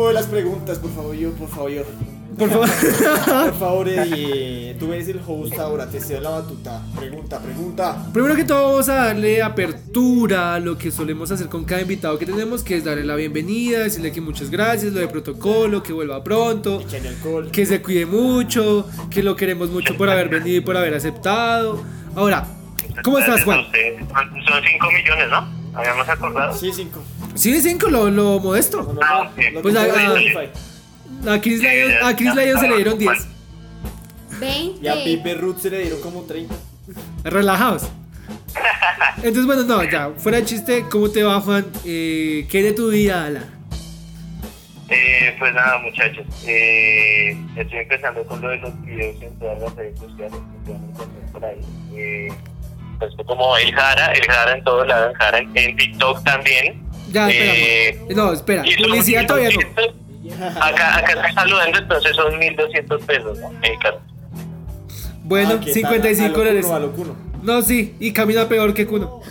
Tiempo de las preguntas, por favor, yo, por favor, yo. Por favor. Por favor, Eddie, tú eres el host ahora, te cedo la batuta. Pregunta, pregunta. Primero que todo vamos a darle apertura a lo que solemos hacer con cada invitado que tenemos, que es darle la bienvenida, decirle que muchas gracias, lo de protocolo, que vuelva pronto, Echan alcohol. que se cuide mucho, que lo queremos mucho por haber venido y por haber aceptado. Ahora, ¿cómo estás, Juan? Son 5 millones, ¿no? Habíamos acordado. Sí, cinco. Sí, cinco, lo, lo modesto. Ah, Pues, Spotify. A Chris Lion, a Chris Lion se le dieron 10. 20. Y a Pipe Ruth se le dieron como 30. Relajados. Entonces, bueno, no, ya, fuera de chiste, ¿cómo te va, Juan? Eh, ¿Qué de tu vida, Ala? Eh, pues nada, muchachos. Eh, estoy empezando con lo de los videos en todas las redes sociales que a por ahí. Eh, pues como el Jara, el Jara en todos lados, el Jara en, en TikTok también. Ya, Eh, espera. No, espera, publicidad todavía no. 1200. Acá, acá están saludando, entonces son 1200 pesos, ¿no? mexicanos. Bueno, Ah, ¿qué tal? 55 A lo dólares. cuno, a lo cuno. No, sí, y camina peor que Kuno.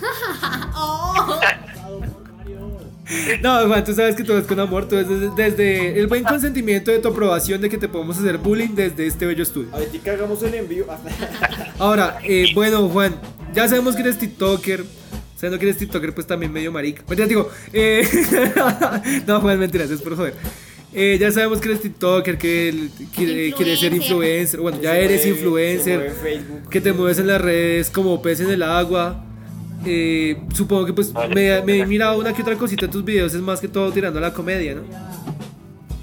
No, Juan, tú sabes que todo es con amor, todo es desde, desde el buen consentimiento de tu aprobación de que te podemos hacer bullying desde este bello estudio. Ahorita hagamos el envío. Ahora, eh, bueno, Juan, ya sabemos que eres TikToker. Sabiendo que eres TikToker, pues también medio marica. Mentira, digo, eh, no, Juan, mentiras, es por joder. Eh, ya sabemos que eres TikToker, que que- quieres ser Influencer. Bueno, ya Se eres influencer. que te mueves en las redes como pez en el agua. Eh, supongo que pues me, me he mirado una que otra cosita en tus videos, es más que todo tirando a la comedia, ¿no?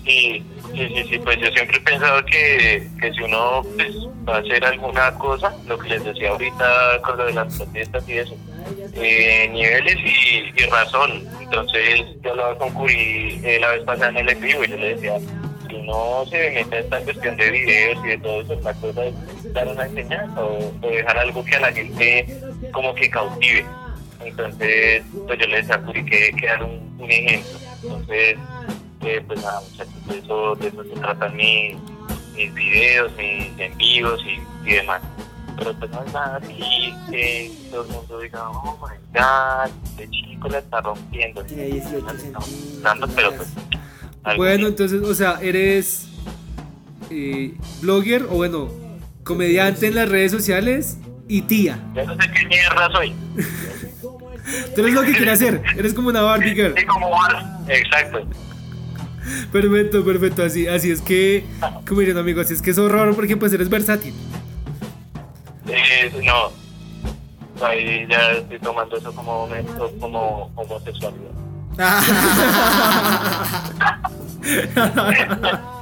Sí, sí, sí, sí, pues yo siempre he pensado que, que si uno pues, va a hacer alguna cosa, lo que les decía ahorita con lo de las protestas y eso, eh, niveles y, razón. Entonces yo lo concurrí eh, la vez pasada en el en y yo le decía, si uno se mete a esta cuestión de videos y de todo eso, la cosa es dar una enseñanza o, dejar algo que a la gente como que cautive. Entonces, pues yo le decía a que, que dar un, ejemplo. Entonces, eh, pues nada, muchachos, de eso, de eso se tratan mis, mis videos, mis envíos y demás. Pero pues no es nada así que todo el mundo diga, oh my god, este chico la está rompiendo. Tiene 18 No, no, centímetros. dando, pero pues. Bueno, entonces, o sea, eres eh, blogger o bueno, comediante en las redes sociales y tía. Yo no sé qué mierda soy. Tú eres lo que quieres hacer, eres como una Barbie girl. Sí, como Bar. Exacto. Perfecto, perfecto, así, así es que, como dirían amigos, así es que es horror porque pues eres versátil. Eh, no. Ahí ya estoy tomando eso como, como homosexualidad.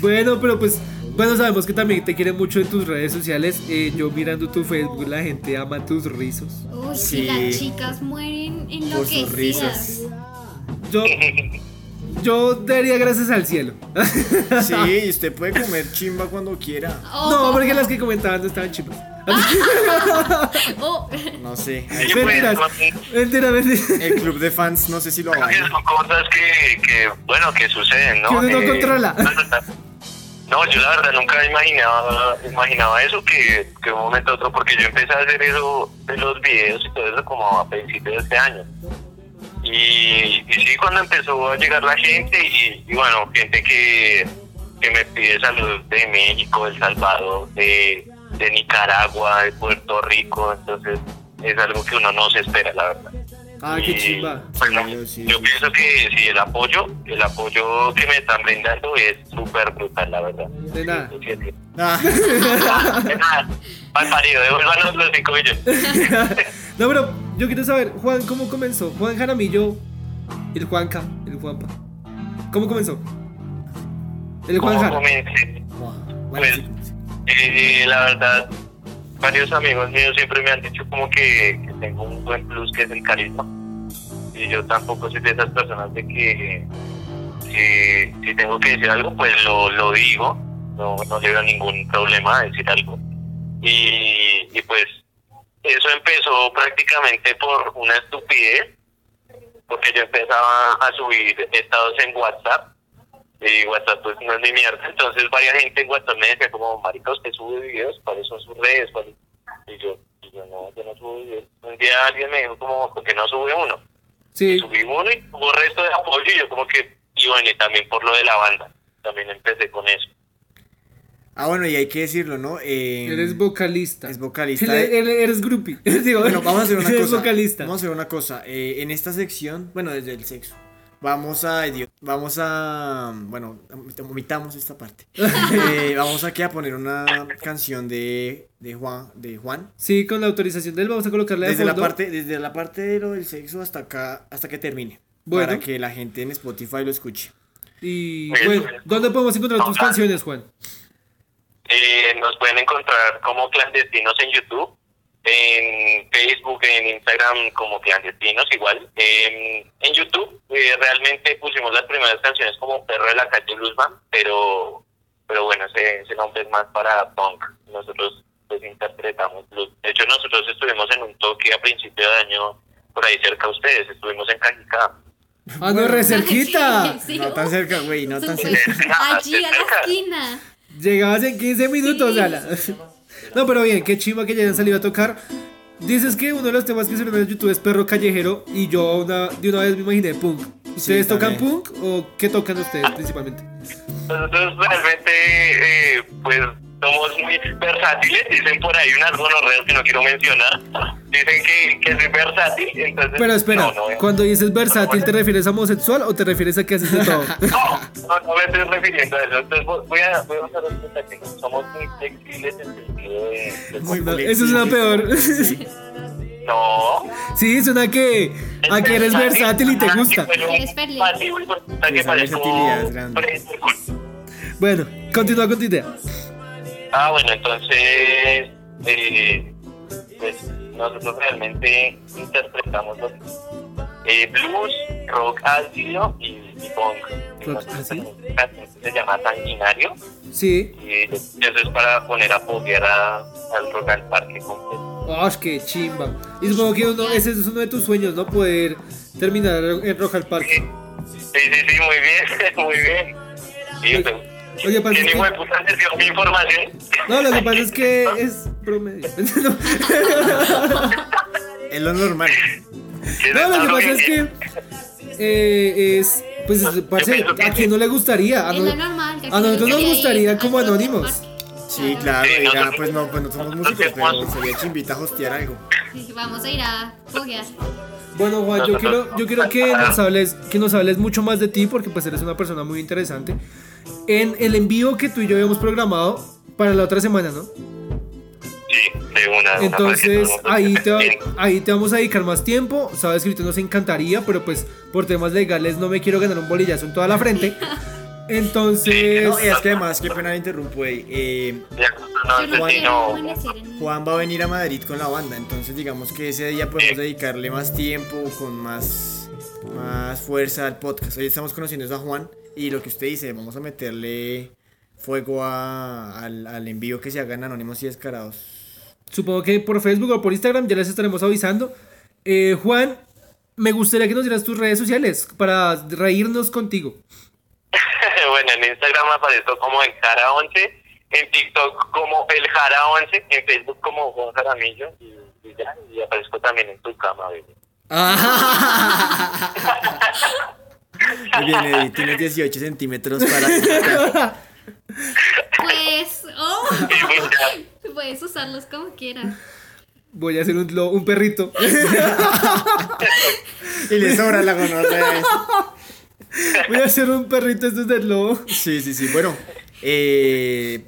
Bueno, pero pues, bueno, sabemos que también te quieren mucho en tus redes sociales. Eh, yo mirando tu Facebook, la gente ama tus rizos. Uy, Sí. si las chicas mueren Por sus enloquecidas. risas. Yo, yo daría gracias al cielo. Sí, y usted puede comer chimba cuando quiera. Oh, No, porque las que comentaban no estaban chicos. oh. No sé. Pues, Mentiras, mentira. El club de fans, no sé si lo hagan. son cosas que, que, bueno, que suceden, ¿no? Que uno no Eh, controla. No, yo la verdad nunca imaginaba, imaginaba eso, que, que un momento a otro, porque yo empecé a hacer eso de los videos y todo eso como a principios de este año. Y, sí, cuando empezó a llegar la gente y, bueno, gente que, que me pide saludos de México, El Salvador, de Nicaragua, de Puerto Rico, entonces es algo que uno no se espera, la verdad. Ah, qué Y, chimba. pues, no, Sí, sí, yo sí. pienso que sí, el apoyo, el apoyo que me están brindando es súper brutal, la verdad. De nada. Ah, De nada. Mal parido, devuélvanos los cinco millones. No, pero yo quiero saber, Juan, ¿cómo comenzó? Juan Jaramillo, el Juanca, el Juanpa. ¿Cómo comenzó? El Juan ¿Cómo comencé? bueno, Pues, sí. eh, la verdad, varios amigos míos siempre me han dicho como que, tengo un buen plus que es el carisma. Y yo tampoco soy de esas personas de que si, si tengo que decir algo, pues lo, lo digo. No, no le ningún problema decir algo. Y, y pues eso empezó prácticamente por una estupidez, porque yo empezaba a subir estados en WhatsApp y WhatsApp pues no es mi mierda. Entonces varias gente en WhatsApp me decía como, marica, usted sube videos, ¿cuáles son sus redes? ¿Cuáles?" Y yo, y yo no, yo no subo videos. Un día alguien me dijo como, ¿por qué no sube uno? Sí. Subí uno y tuvo resto de apoyo y yo como que, y bueno, y también por lo de la banda. También empecé con eso. Ah, bueno, y hay que decirlo, ¿no? Eh, Eres vocalista. Es vocalista. Él- de- él- Eres groupie. Digo, Bueno, vamos a hacer una eres cosa. vocalista. Vamos a hacer una cosa. Eh, en esta sección, bueno, desde el sexo, vamos a, vamos a, bueno, omitamos esta parte. Eh, vamos aquí a poner una canción de, de Juan, de Juan. Sí, con la autorización de él vamos a colocarle de Desde la parte, desde la parte de lo del sexo hasta acá, hasta que termine. Bueno. Para que la gente en Spotify lo escuche. Y Bueno. ¿dónde podemos encontrar tus canciones, Juan? Eh, nos pueden encontrar como clandestinos en YouTube, en Facebook, en Instagram como clandestinos igual. Eh, en YouTube eh, realmente pusimos las primeras canciones como Perro de la calle Bluesman, pero pero bueno, ese, ese nombre es más para punk. Nosotros pues interpretamos blues. De hecho nosotros estuvimos en un toque a principio de año por ahí cerca de ustedes, estuvimos en Cajicá. Ah, no, re cerquita. Sí, No tan cerca, güey, no tan cerca. Allí a la esquina. Llegabas en 15 minutos, Sí. ala. No, pero bien, qué chima que ya hayan salido a tocar. Dices que uno de los temas que se en YouTube es perro callejero y yo una, de una vez me imaginé punk. ¿Ustedes tocan punk o qué tocan ustedes principalmente? Nosotros realmente, eh, pues, somos muy versátiles. Dicen por ahí unas gonorreas que no quiero mencionar. Dicen que, que soy versátil, entonces... Pero espera, No, no, eh. cuando dices versátil, ¿te refieres a homosexual o te refieres a que haces de todo? No, no, no me estoy refiriendo a eso. Entonces voy a, voy a usar otro término. Somos muy flexibles en el sentido de... de- Muy No, eso suena peor. Sí. No. Sí, suena que a que eres versátil y te gusta. Eres versátil. Esa versatilidad es grande. Bueno, continúa con tu idea. Ah, bueno, entonces, eh, pues nosotros realmente interpretamos los, eh, blues, rock ácido y, y punk. Se llama Sanguinario Sí. y eso es para poner a foguear al rock al parque completo. ¡Ah, qué chimba! Y supongo que uno, ese es uno de tus sueños, ¿no? Poder terminar en Rock al Parque. Sí, sí, sí, muy bien, muy bien. Sí, Oye, pues, pasa ¿quién que- puta dio mi información? No, lo que pasa es que es promedio. No, Es lo normal. ¿Qué No, lo que pasa es que eh, es, pues, parce, ¿a quién no le gustaría? A, Es no- lo normal. que a nosotros nos gustaría como anónimos. Sí, claro, Sí, nosotros- pues no, pues no somos músicos, pero sería chimbita hostear algo. Sí, Vamos a ir a foguear. Bueno, Juan, yo quiero, yo quiero que nos hables, que nos hables mucho más de ti, porque pues eres una persona muy interesante. En el envío que tú y yo habíamos programado para la otra semana, ¿no? Sí, de una. de Entonces ahí te, va- ahí te vamos a dedicar más tiempo. Sabes que ahorita nos encantaría, pero pues por temas legales no me quiero ganar un bolillazo en toda la frente. Entonces, No, y es que además, qué pena interrumpo, güey. Eh, en- Juan va a venir a Madrid con la banda, entonces digamos que ese día podemos dedicarle más tiempo, con más, más fuerza al podcast. Hoy estamos conociendo a Juan y lo que usted dice, vamos a meterle fuego a- al, al envío que se hagan anónimos y descarados. supongo que por Facebook o por Instagram ya les estaremos avisando. Eh, Juan, me gustaría que nos dieras tus redes sociales para reírnos contigo. bueno, en Instagram aparezco como el Jara 11, en TikTok como el Jara 11, en Facebook como Juan Jaramillo y, y ya, y aparezco también en tu cama, baby. Muy bien, Eddie, tienes 18 centímetros para... Pues, oh, pues puedes usarlos como quieras. Voy a hacer un, lo- un perrito. y le sobra la gonorrea. Voy a hacer un perrito, esto es del lobo. Sí, sí, sí. Bueno, eh,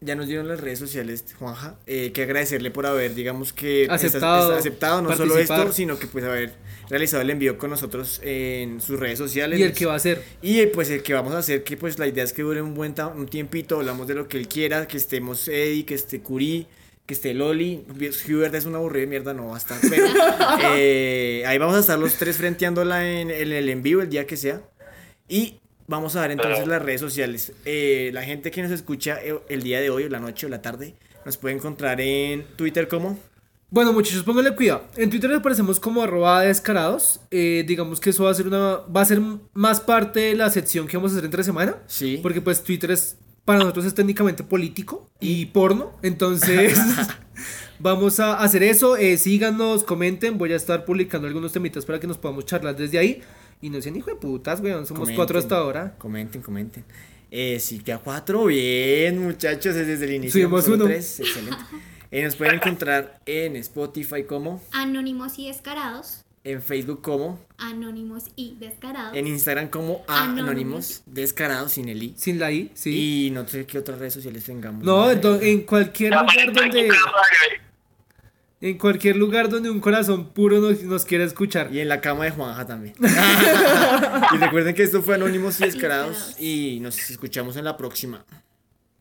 ya nos dieron las redes sociales, Juanja. Eh, que agradecerle por haber, digamos que Aceptado, esta- aceptado no solo esto, sino que pues haber realizado el envío con nosotros en sus redes sociales. Y el que va a hacer. Y pues el que vamos a hacer, que pues la idea es que dure un buen un tiempito, hablamos de lo que él quiera, que estemos Eddie, que esté Curi, que esté Loli. Hubert es una aburrida de mierda, no va a estar. Pero eh, ahí vamos a estar los tres frenteándola en, en el en vivo el día que sea. Y vamos a ver entonces las redes sociales. Eh, la gente que nos escucha eh, el día de hoy, o la noche o la tarde, nos puede encontrar en Twitter como. Bueno, muchachos, pónganle cuidado. En Twitter aparecemos como arroba descarados. Eh, digamos que eso va a ser una. va a ser más parte de la sección que vamos a hacer entre semana. Sí. Porque pues Twitter es. Para nosotros es técnicamente político y porno. Entonces. vamos a hacer eso. Eh, síganos, comenten. Voy a estar publicando algunos temitas para que nos podamos charlar desde ahí. Y no sean hijo de putas, weón. Somos Comenten. cuatro hasta ahora. Comenten, comenten. Eh, sí, ya cuatro, bien, muchachos, desde el inicio. Subimos uno. tres, excelente. Eh, nos pueden encontrar en Spotify como, Anónimos y descarados. en Facebook como, Anónimos y descarados. en Instagram como Anónimos. Anónimos, Descarados sin el I. Sin la I, sí. Y no sé qué otras redes sociales tengamos. No, en, do- en cualquier lugar donde. En cualquier lugar donde un corazón puro nos, nos quiera escuchar. Y en la cama de Juanja también. y recuerden que esto fue Anónimos y. Descarados. Y nos escuchamos en la próxima.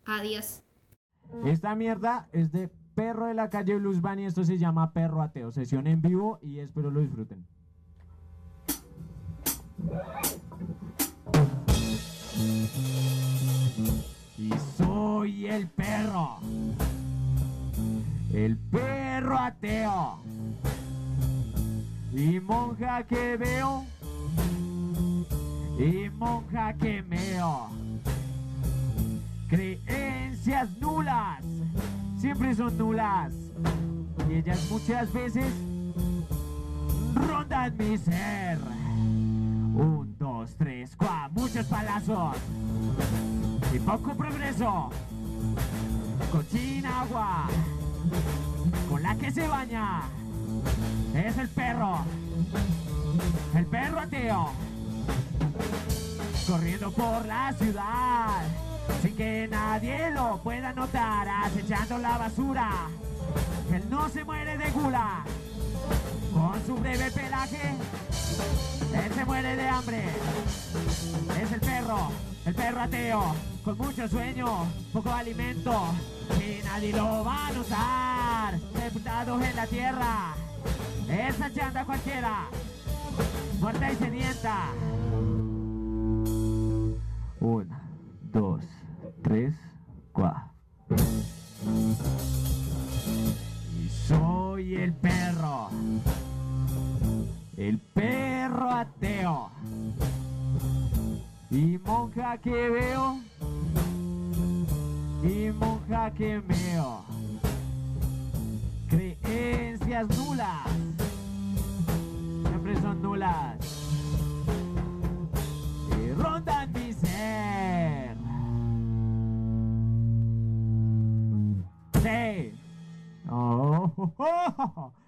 Adiós. Esta mierda es de Perro de la calle Blues Band y esto se llama Perro Ateo. Sesión en vivo y espero lo disfruten. Y soy el perro. El perro ateo. Y monja que veo. Y monja que meo. Creencias nulas. Siempre son nulas. Y ellas muchas veces rondan mi ser. Un, dos, tres, cuatro. Muchos palazos. Y poco progreso. Cochina agua. Con la que se baña. Es el perro. El perro ateo. Corriendo por la ciudad. Sin que nadie lo pueda notar. Acechando la basura. Él no se muere de gula. Con su breve pelaje. Él se muere de hambre. Es el perro, el perro ateo, con mucho sueño, poco alimento, y nadie lo va a notar. Sepultados en la tierra, esa chanda cualquiera, muerta y sedienta. Una, dos, tres, cuatro. Y soy el perro. El perro ateo. Y monja que veo. Y monja que meo. Creencias nulas. Siempre son nulas. Y rondan Sí. Oh,